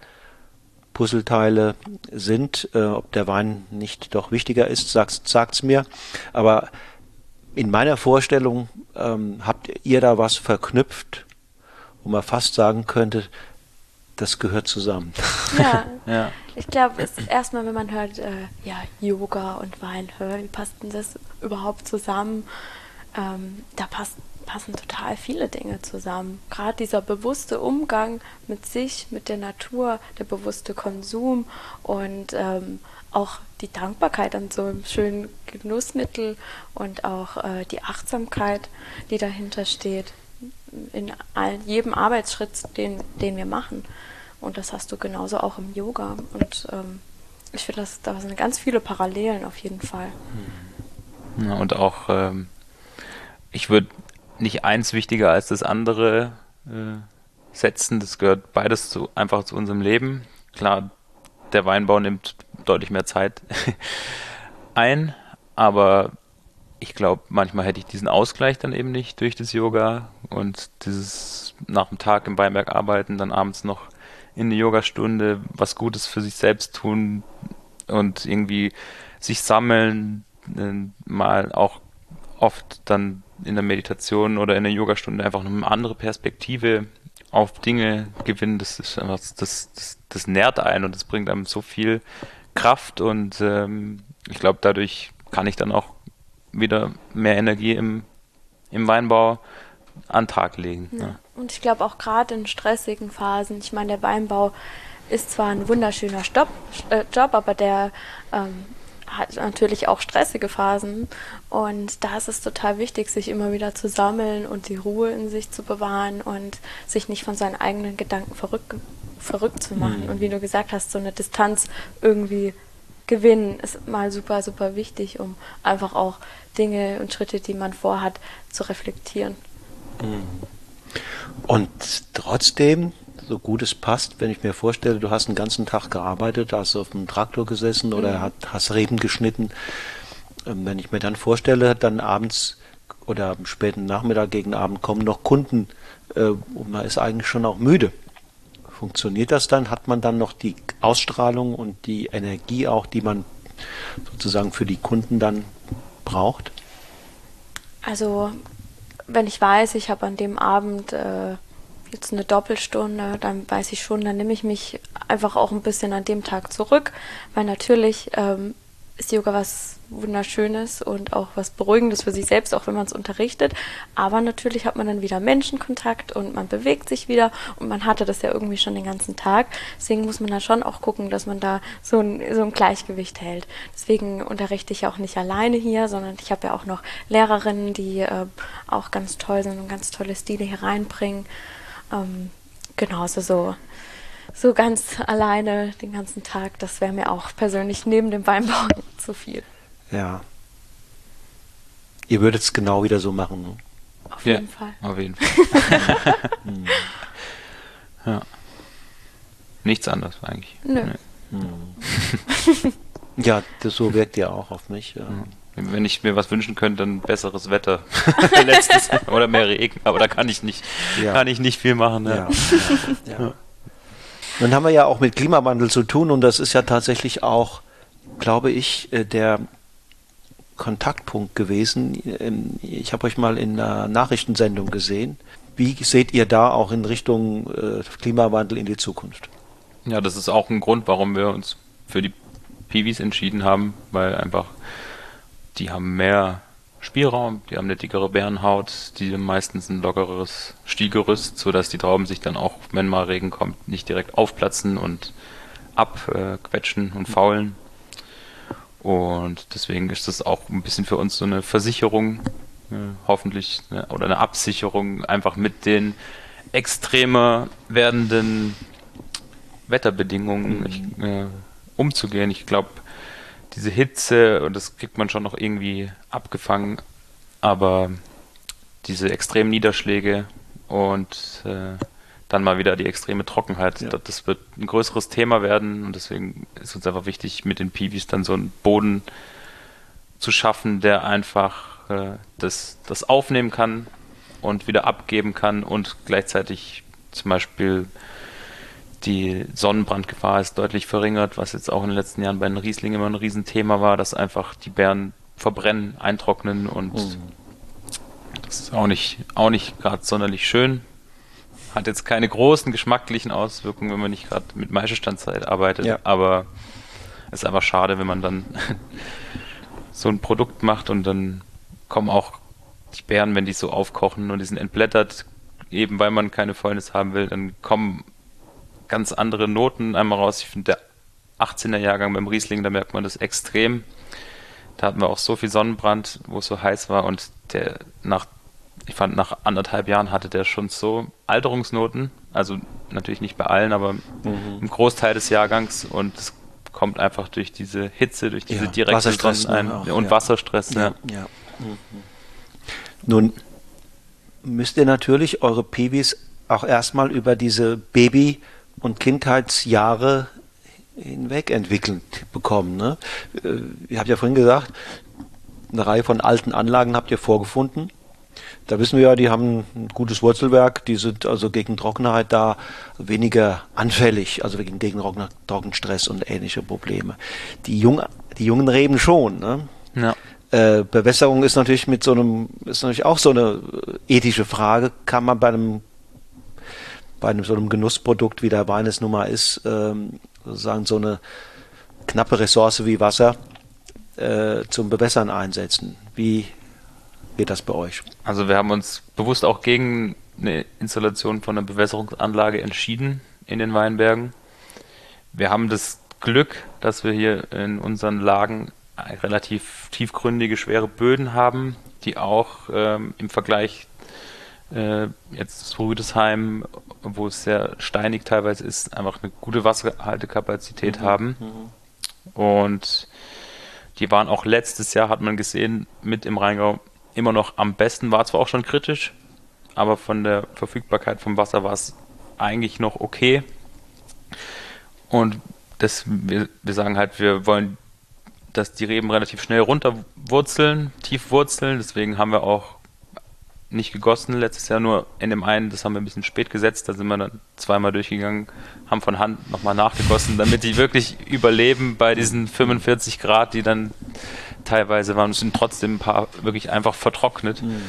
Puzzleteile sind. Äh, ob der Wein nicht doch wichtiger ist, sagt sagt's mir. Aber in meiner Vorstellung ähm, habt ihr da was verknüpft, wo man fast sagen könnte, das gehört zusammen. Ja, ja. ich glaube, erstmal, wenn man hört, äh, ja, Yoga und Wein, wie passt denn das überhaupt zusammen? Ähm, da passt passen total viele Dinge zusammen. Gerade dieser bewusste Umgang mit sich, mit der Natur, der bewusste Konsum und ähm, auch die Dankbarkeit an so einem schönen Genussmittel und auch äh, die Achtsamkeit, die dahinter steht, in all, jedem Arbeitsschritt, den, den wir machen. Und das hast du genauso auch im Yoga. Und ähm, ich finde, da sind ganz viele Parallelen auf jeden Fall. Ja, und auch, ähm, ich würde nicht eins wichtiger als das andere äh, setzen. Das gehört beides zu, einfach zu unserem Leben. Klar, der Weinbau nimmt deutlich mehr Zeit. ein, aber ich glaube, manchmal hätte ich diesen Ausgleich dann eben nicht durch das Yoga und dieses nach dem Tag im Weinberg arbeiten, dann abends noch in eine Yogastunde was Gutes für sich selbst tun und irgendwie sich sammeln, äh, mal auch oft dann in der Meditation oder in der Yogastunde einfach eine andere Perspektive auf Dinge gewinnen, das ist einfach, das, das, das nährt ein und das bringt einem so viel Kraft und ähm, ich glaube, dadurch kann ich dann auch wieder mehr Energie im, im Weinbau an den Tag legen. Ja. Ja. Und ich glaube auch gerade in stressigen Phasen, ich meine, der Weinbau ist zwar ein wunderschöner Stopp, äh, Job, aber der ähm, hat natürlich auch stressige Phasen. Und da ist es total wichtig, sich immer wieder zu sammeln und die Ruhe in sich zu bewahren und sich nicht von seinen eigenen Gedanken verrückt, verrückt zu machen. Mhm. Und wie du gesagt hast, so eine Distanz irgendwie gewinnen ist mal super, super wichtig, um einfach auch Dinge und Schritte, die man vorhat, zu reflektieren. Mhm. Und trotzdem so gut es passt, wenn ich mir vorstelle, du hast einen ganzen Tag gearbeitet, hast auf dem Traktor gesessen oder mhm. hast Reben geschnitten. Ähm, wenn ich mir dann vorstelle, dann abends oder am späten Nachmittag gegen Abend kommen noch Kunden äh, und man ist eigentlich schon auch müde. Funktioniert das dann? Hat man dann noch die Ausstrahlung und die Energie auch, die man sozusagen für die Kunden dann braucht? Also, wenn ich weiß, ich habe an dem Abend äh, jetzt eine Doppelstunde, dann weiß ich schon, dann nehme ich mich einfach auch ein bisschen an dem Tag zurück, weil natürlich ähm, ist Yoga was Wunderschönes und auch was Beruhigendes für sich selbst, auch wenn man es unterrichtet. Aber natürlich hat man dann wieder Menschenkontakt und man bewegt sich wieder und man hatte das ja irgendwie schon den ganzen Tag. Deswegen muss man da schon auch gucken, dass man da so ein, so ein Gleichgewicht hält. Deswegen unterrichte ich auch nicht alleine hier, sondern ich habe ja auch noch Lehrerinnen, die äh, auch ganz toll sind und ganz tolle Stile hier reinbringen. Ähm, genau, also so, so ganz alleine den ganzen Tag, das wäre mir auch persönlich neben dem Weinbau zu viel. Ja. Ihr würdet es genau wieder so machen. Ne? Auf ja, jeden Fall. Auf jeden Fall. hm. ja. Nichts anderes eigentlich. Nö. Nee. Hm. ja, das, so wirkt ihr auch auf mich. Ja. Hm. Wenn ich mir was wünschen könnte, dann besseres Wetter. Letztes oder mehr Regen, aber da kann ich nicht, ja. kann ich nicht viel machen. Ne? Ja, ja, Nun haben wir ja auch mit Klimawandel zu tun und das ist ja tatsächlich auch, glaube ich, äh, der Kontaktpunkt gewesen. Ähm, ich habe euch mal in einer Nachrichtensendung gesehen. Wie seht ihr da auch in Richtung äh, Klimawandel in die Zukunft? Ja, das ist auch ein Grund, warum wir uns für die Piwis entschieden haben, weil einfach die haben mehr Spielraum, die haben eine dickere Bärenhaut, die haben meistens ein lockeres Stielgerüst, sodass die Trauben sich dann auch, wenn mal Regen kommt, nicht direkt aufplatzen und abquetschen und faulen. Und deswegen ist das auch ein bisschen für uns so eine Versicherung, äh, hoffentlich, ne, oder eine Absicherung, einfach mit den extremer werdenden Wetterbedingungen mhm. äh, umzugehen. Ich glaube, diese Hitze und das kriegt man schon noch irgendwie abgefangen, aber diese extremen Niederschläge und äh, dann mal wieder die extreme Trockenheit, ja. das wird ein größeres Thema werden und deswegen ist uns einfach wichtig, mit den Piwis dann so einen Boden zu schaffen, der einfach äh, das, das aufnehmen kann und wieder abgeben kann und gleichzeitig zum Beispiel die Sonnenbrandgefahr ist deutlich verringert, was jetzt auch in den letzten Jahren bei den Rieslingen immer ein Riesenthema war, dass einfach die Bären verbrennen, eintrocknen und mhm. das ist auch nicht, auch nicht gerade sonderlich schön. Hat jetzt keine großen geschmacklichen Auswirkungen, wenn man nicht gerade mit Maischestandzeit arbeitet, ja. aber es ist einfach schade, wenn man dann so ein Produkt macht und dann kommen auch die Bären, wenn die so aufkochen und die sind entblättert, eben weil man keine Fäulnis haben will, dann kommen ganz andere Noten einmal raus. Ich finde, der 18er Jahrgang beim Riesling, da merkt man das extrem. Da hatten wir auch so viel Sonnenbrand, wo es so heiß war und der nach, ich fand, nach anderthalb Jahren hatte der schon so Alterungsnoten. Also natürlich nicht bei allen, aber mhm. im Großteil des Jahrgangs und es kommt einfach durch diese Hitze, durch diese ja, direkte Sonnenein und ja. Wasserstress. Ja. ja. Mhm. Nun müsst ihr natürlich eure Pibis auch erstmal über diese Baby- und Kindheitsjahre hinweg entwickelt bekommen. Ne? Äh, ihr habt ja vorhin gesagt, eine Reihe von alten Anlagen habt ihr vorgefunden. Da wissen wir ja, die haben ein gutes Wurzelwerk, die sind also gegen Trockenheit da weniger anfällig, also gegen, gegen Trockenstress und ähnliche Probleme. Die, Jung, die jungen Reben schon. Ne? Ja. Äh, Bewässerung ist natürlich mit so einem, ist natürlich auch so eine ethische Frage. Kann man bei einem, bei einem so einem Genussprodukt, wie der Wein es nun mal ist, ähm, sozusagen so eine knappe Ressource wie Wasser äh, zum Bewässern einsetzen? Wie geht das bei euch? Also wir haben uns bewusst auch gegen eine Installation von einer Bewässerungsanlage entschieden in den Weinbergen. Wir haben das Glück, dass wir hier in unseren Lagen relativ tiefgründige, schwere Böden haben, die auch ähm, im Vergleich äh, jetzt Rüdesheim, wo es sehr steinig teilweise ist, einfach eine gute Wasserhaltekapazität mhm. haben. Mhm. Und die waren auch letztes Jahr, hat man gesehen, mit im Rheingau immer noch am besten. War zwar auch schon kritisch, aber von der Verfügbarkeit vom Wasser war es eigentlich noch okay. Und das, wir, wir sagen halt, wir wollen, dass die Reben relativ schnell runterwurzeln, tief wurzeln. Deswegen haben wir auch nicht gegossen letztes Jahr, nur in dem einen, das haben wir ein bisschen spät gesetzt, da sind wir dann zweimal durchgegangen, haben von Hand nochmal nachgegossen, damit die wirklich überleben bei diesen 45 Grad, die dann teilweise waren, sind trotzdem ein paar wirklich einfach vertrocknet. Mhm.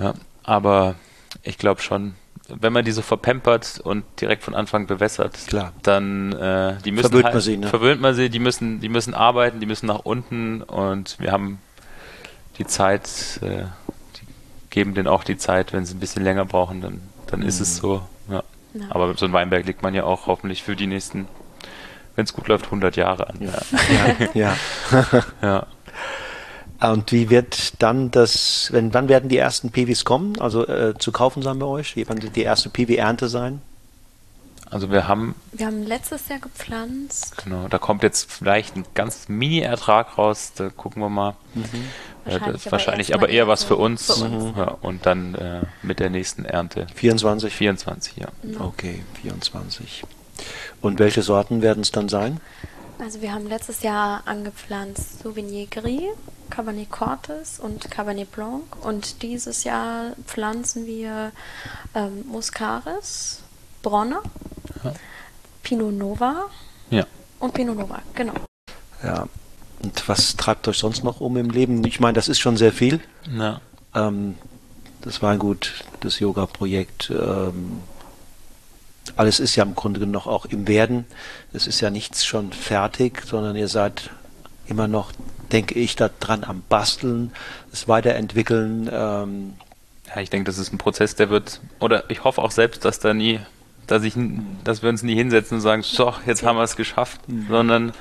Ja, aber ich glaube schon, wenn man die so verpampert und direkt von Anfang bewässert, Klar. dann äh, die müssen verwöhnt halt, man sie, ne? verwöhnt man sie, die müssen, die müssen arbeiten, die müssen nach unten und wir haben die Zeit, äh, geben denen auch die Zeit, wenn sie ein bisschen länger brauchen, dann, dann mhm. ist es mhm. so. Ja. Ja. Aber so ein Weinberg legt man ja auch hoffentlich für die nächsten, wenn es gut läuft, 100 Jahre an. Ja, ja. ja. Und wie wird dann das, wenn, wann werden die ersten Piwis kommen, also äh, zu kaufen sein bei euch? Wie wann wird die erste Piwi-Ernte sein? Also wir haben. Wir haben letztes Jahr gepflanzt. Genau, da kommt jetzt vielleicht ein ganz Mini-Ertrag raus, da gucken wir mal. Mhm. Wahrscheinlich, äh, wahrscheinlich aber, eher was für uns. Für uns. Mhm. Ja, und dann äh, mit der nächsten Ernte. 24? 24, ja. Mhm. Okay, 24. Und welche Sorten werden es dann sein? Also wir haben letztes Jahr angepflanzt Souvenir Gris, Cabernet Cortes und Cabernet Blanc und dieses Jahr pflanzen wir ähm, Muscaris, Bronner, ja. Pinot Nova ja. und Pinot Nova, genau. Ja, und was treibt euch sonst noch um im Leben? Ich meine, das ist schon sehr viel. Ja. Ähm, das Weingut, das Yoga-Projekt, ähm, alles ist ja im Grunde noch auch im Werden. Es ist ja nichts schon fertig, sondern ihr seid immer noch, denke ich, da dran am Basteln, es weiterentwickeln. Ähm. Ja, ich denke, das ist ein Prozess, der wird, oder ich hoffe auch selbst, dass da nie, dass ich, dass wir uns nie hinsetzen und sagen, so, jetzt haben wir es geschafft, mhm. sondern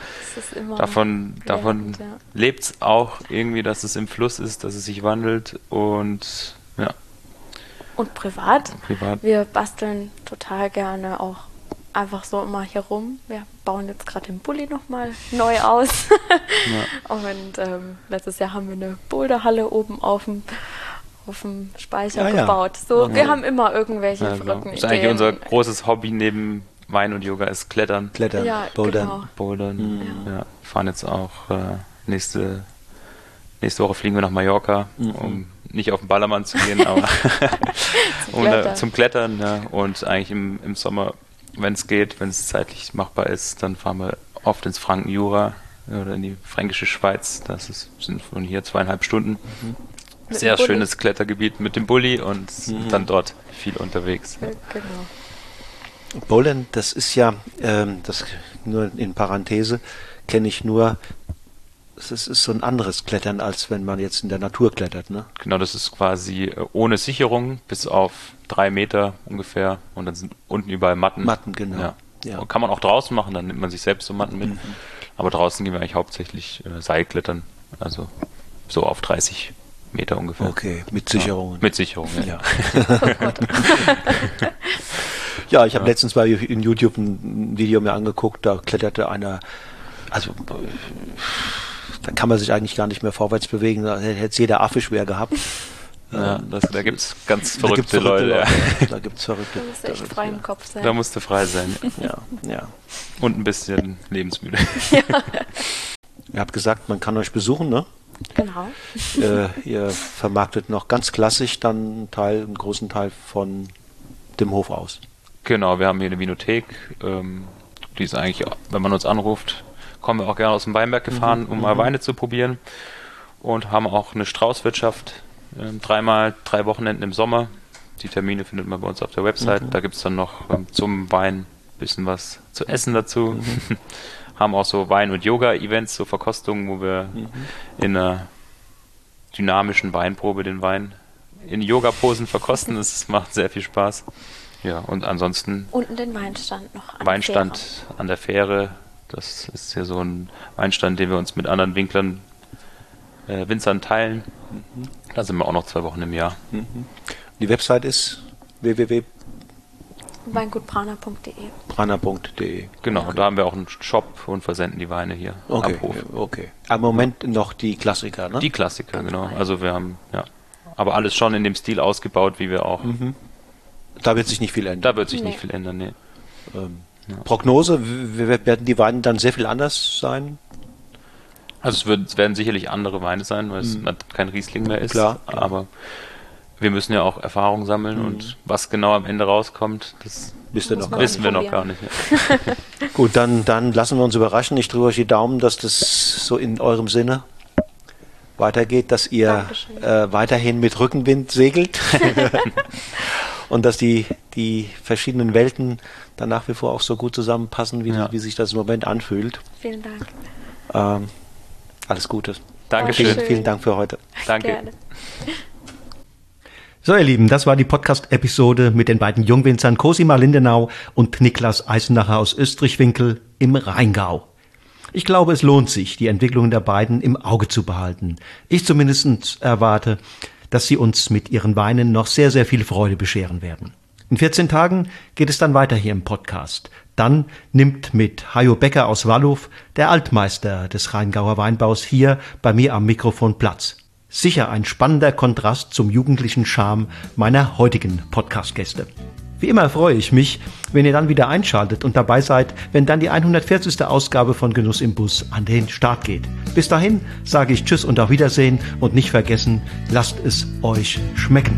davon, davon ja. lebt es auch irgendwie, dass es im Fluss ist, dass es sich wandelt und ja. Und privat? privat. Wir basteln total gerne auch einfach so immer hier rum. Wir bauen jetzt gerade den Bulli nochmal neu aus. ja. Und ähm, letztes Jahr haben wir eine Boulderhalle oben auf dem auf dem Speicher ja, gebaut. So, okay. wir haben immer irgendwelche ja, verrückten genau. Das ist eigentlich unser großes Hobby neben Wein und Yoga ist Klettern. Klettern, ja, Bouldern. Genau. Bouldern. Mhm. Ja. fahren jetzt auch äh, nächste nächste Woche fliegen wir nach Mallorca, mhm. um nicht auf den Ballermann zu gehen, aber zum, Klettern. zum Klettern. Ja. Und eigentlich im, im Sommer, wenn es geht, wenn es zeitlich machbar ist, dann fahren wir oft ins Franken-Jura oder in die fränkische Schweiz. Das ist, sind von hier zweieinhalb Stunden. Mhm. Sehr schönes Klettergebiet mit dem Bulli und mhm. dann dort viel unterwegs. Ja. Genau. Bowlen, das ist ja, ähm, das nur in Parenthese, kenne ich nur es ist so ein anderes Klettern, als wenn man jetzt in der Natur klettert, ne? Genau, das ist quasi äh, ohne Sicherung bis auf drei Meter ungefähr und dann sind unten überall Matten. Matten, genau. Ja. Ja. Kann man auch draußen machen, dann nimmt man sich selbst so Matten mit. Mhm. Aber draußen gehen wir eigentlich hauptsächlich äh, Seilklettern, also so auf 30 Meter ungefähr. Okay, mit Sicherungen. Ja, mit Sicherungen, ja. Ja, ich habe letztens bei in YouTube ein Video mir angeguckt, da kletterte einer, also da kann man sich eigentlich gar nicht mehr vorwärts bewegen. Da hätte es jeder Affe schwer gehabt. Ja, das, da gibt es ganz Da gibt's verrückte, Leute. Ja. Da gibt es verrückte. Du musst da echt frei im Kopf sein. Da musst du frei sein. Ja, ja. Und ein bisschen lebensmüde. Ihr habt gesagt, man kann euch besuchen, ne? Genau. äh, ihr vermarktet noch ganz klassisch dann einen Teil, einen großen Teil von dem Hof aus. Genau, wir haben hier eine Vinothek. Ähm, die ist eigentlich, wenn man uns anruft, kommen wir auch gerne aus dem Weinberg gefahren, um mal Weine zu probieren. Und haben auch eine Straußwirtschaft. Ähm, dreimal, drei Wochenenden im Sommer. Die Termine findet man bei uns auf der Website. Da gibt es dann noch ähm, zum Wein ein bisschen was zu essen dazu. haben auch so Wein- und Yoga-Events, so Verkostungen, wo wir in einer dynamischen Weinprobe den Wein in Yoga-Posen verkosten. Das macht sehr viel Spaß. Ja, und ansonsten Unten den Weinstand noch. an der Weinstand Fähre. an der Fähre. Das ist hier so ein Weinstand, den wir uns mit anderen Winklern, äh, Winzern teilen. Da sind wir auch noch zwei Wochen im Jahr. Die Website ist Weingutprana.de. www.prana.de. Genau, Okay. da haben wir auch einen Shop und versenden die Weine hier Okay, am Hof. okay. Am Moment noch die Klassiker, ne? Die Klassiker, Ganz genau. frei. Also wir haben, ja. Aber alles schon in dem Stil ausgebaut, wie wir auch. da wird sich nicht viel ändern. Da wird sich Nee. nicht viel ändern, nee. Ähm, Prognose, w- w- werden die Weine dann sehr viel anders sein? Also es, wird, es werden sicherlich andere Weine sein, weil es kein Riesling mehr ist. Mhm. Klar, klar. Aber wir müssen ja auch Erfahrung sammeln und was genau am Ende rauskommt, das wissen wir noch gar nicht. Ja. Gut, dann, dann lassen wir uns überraschen. Ich drücke euch die Daumen, dass das so in eurem Sinne weitergeht, dass ihr äh, weiterhin mit Rückenwind segelt und dass die, die verschiedenen Welten dann nach wie vor auch so gut zusammenpassen, wie, Ja. wie sich das im Moment anfühlt. Vielen Dank. Ähm, alles Gute. Dankeschön. Vielen, Schön. vielen Dank für heute. Danke. Gerne. So, ihr Lieben, das war die Podcast-Episode mit den beiden Jungwinzern Cosima Lindenau und Niklas Eisenacher aus Österreichwinkel im Rheingau. Ich glaube, es lohnt sich, die Entwicklung der beiden im Auge zu behalten. Ich zumindest erwarte, dass sie uns mit ihren Weinen noch sehr, sehr viel Freude bescheren werden. In 14 Tagen geht es dann weiter hier im Podcast. Dann nimmt mit Hajo Becker aus Wallow der Altmeister des Rheingauer Weinbaus hier bei mir am Mikrofon Platz. Sicher ein spannender Kontrast zum jugendlichen Charme meiner heutigen Podcast-Gäste. Wie immer freue ich mich, wenn ihr dann wieder einschaltet und dabei seid, wenn dann die 140. Ausgabe von Genuss im Bus an den Start geht. Bis dahin sage ich Tschüss und auf Wiedersehen und nicht vergessen, lasst es euch schmecken.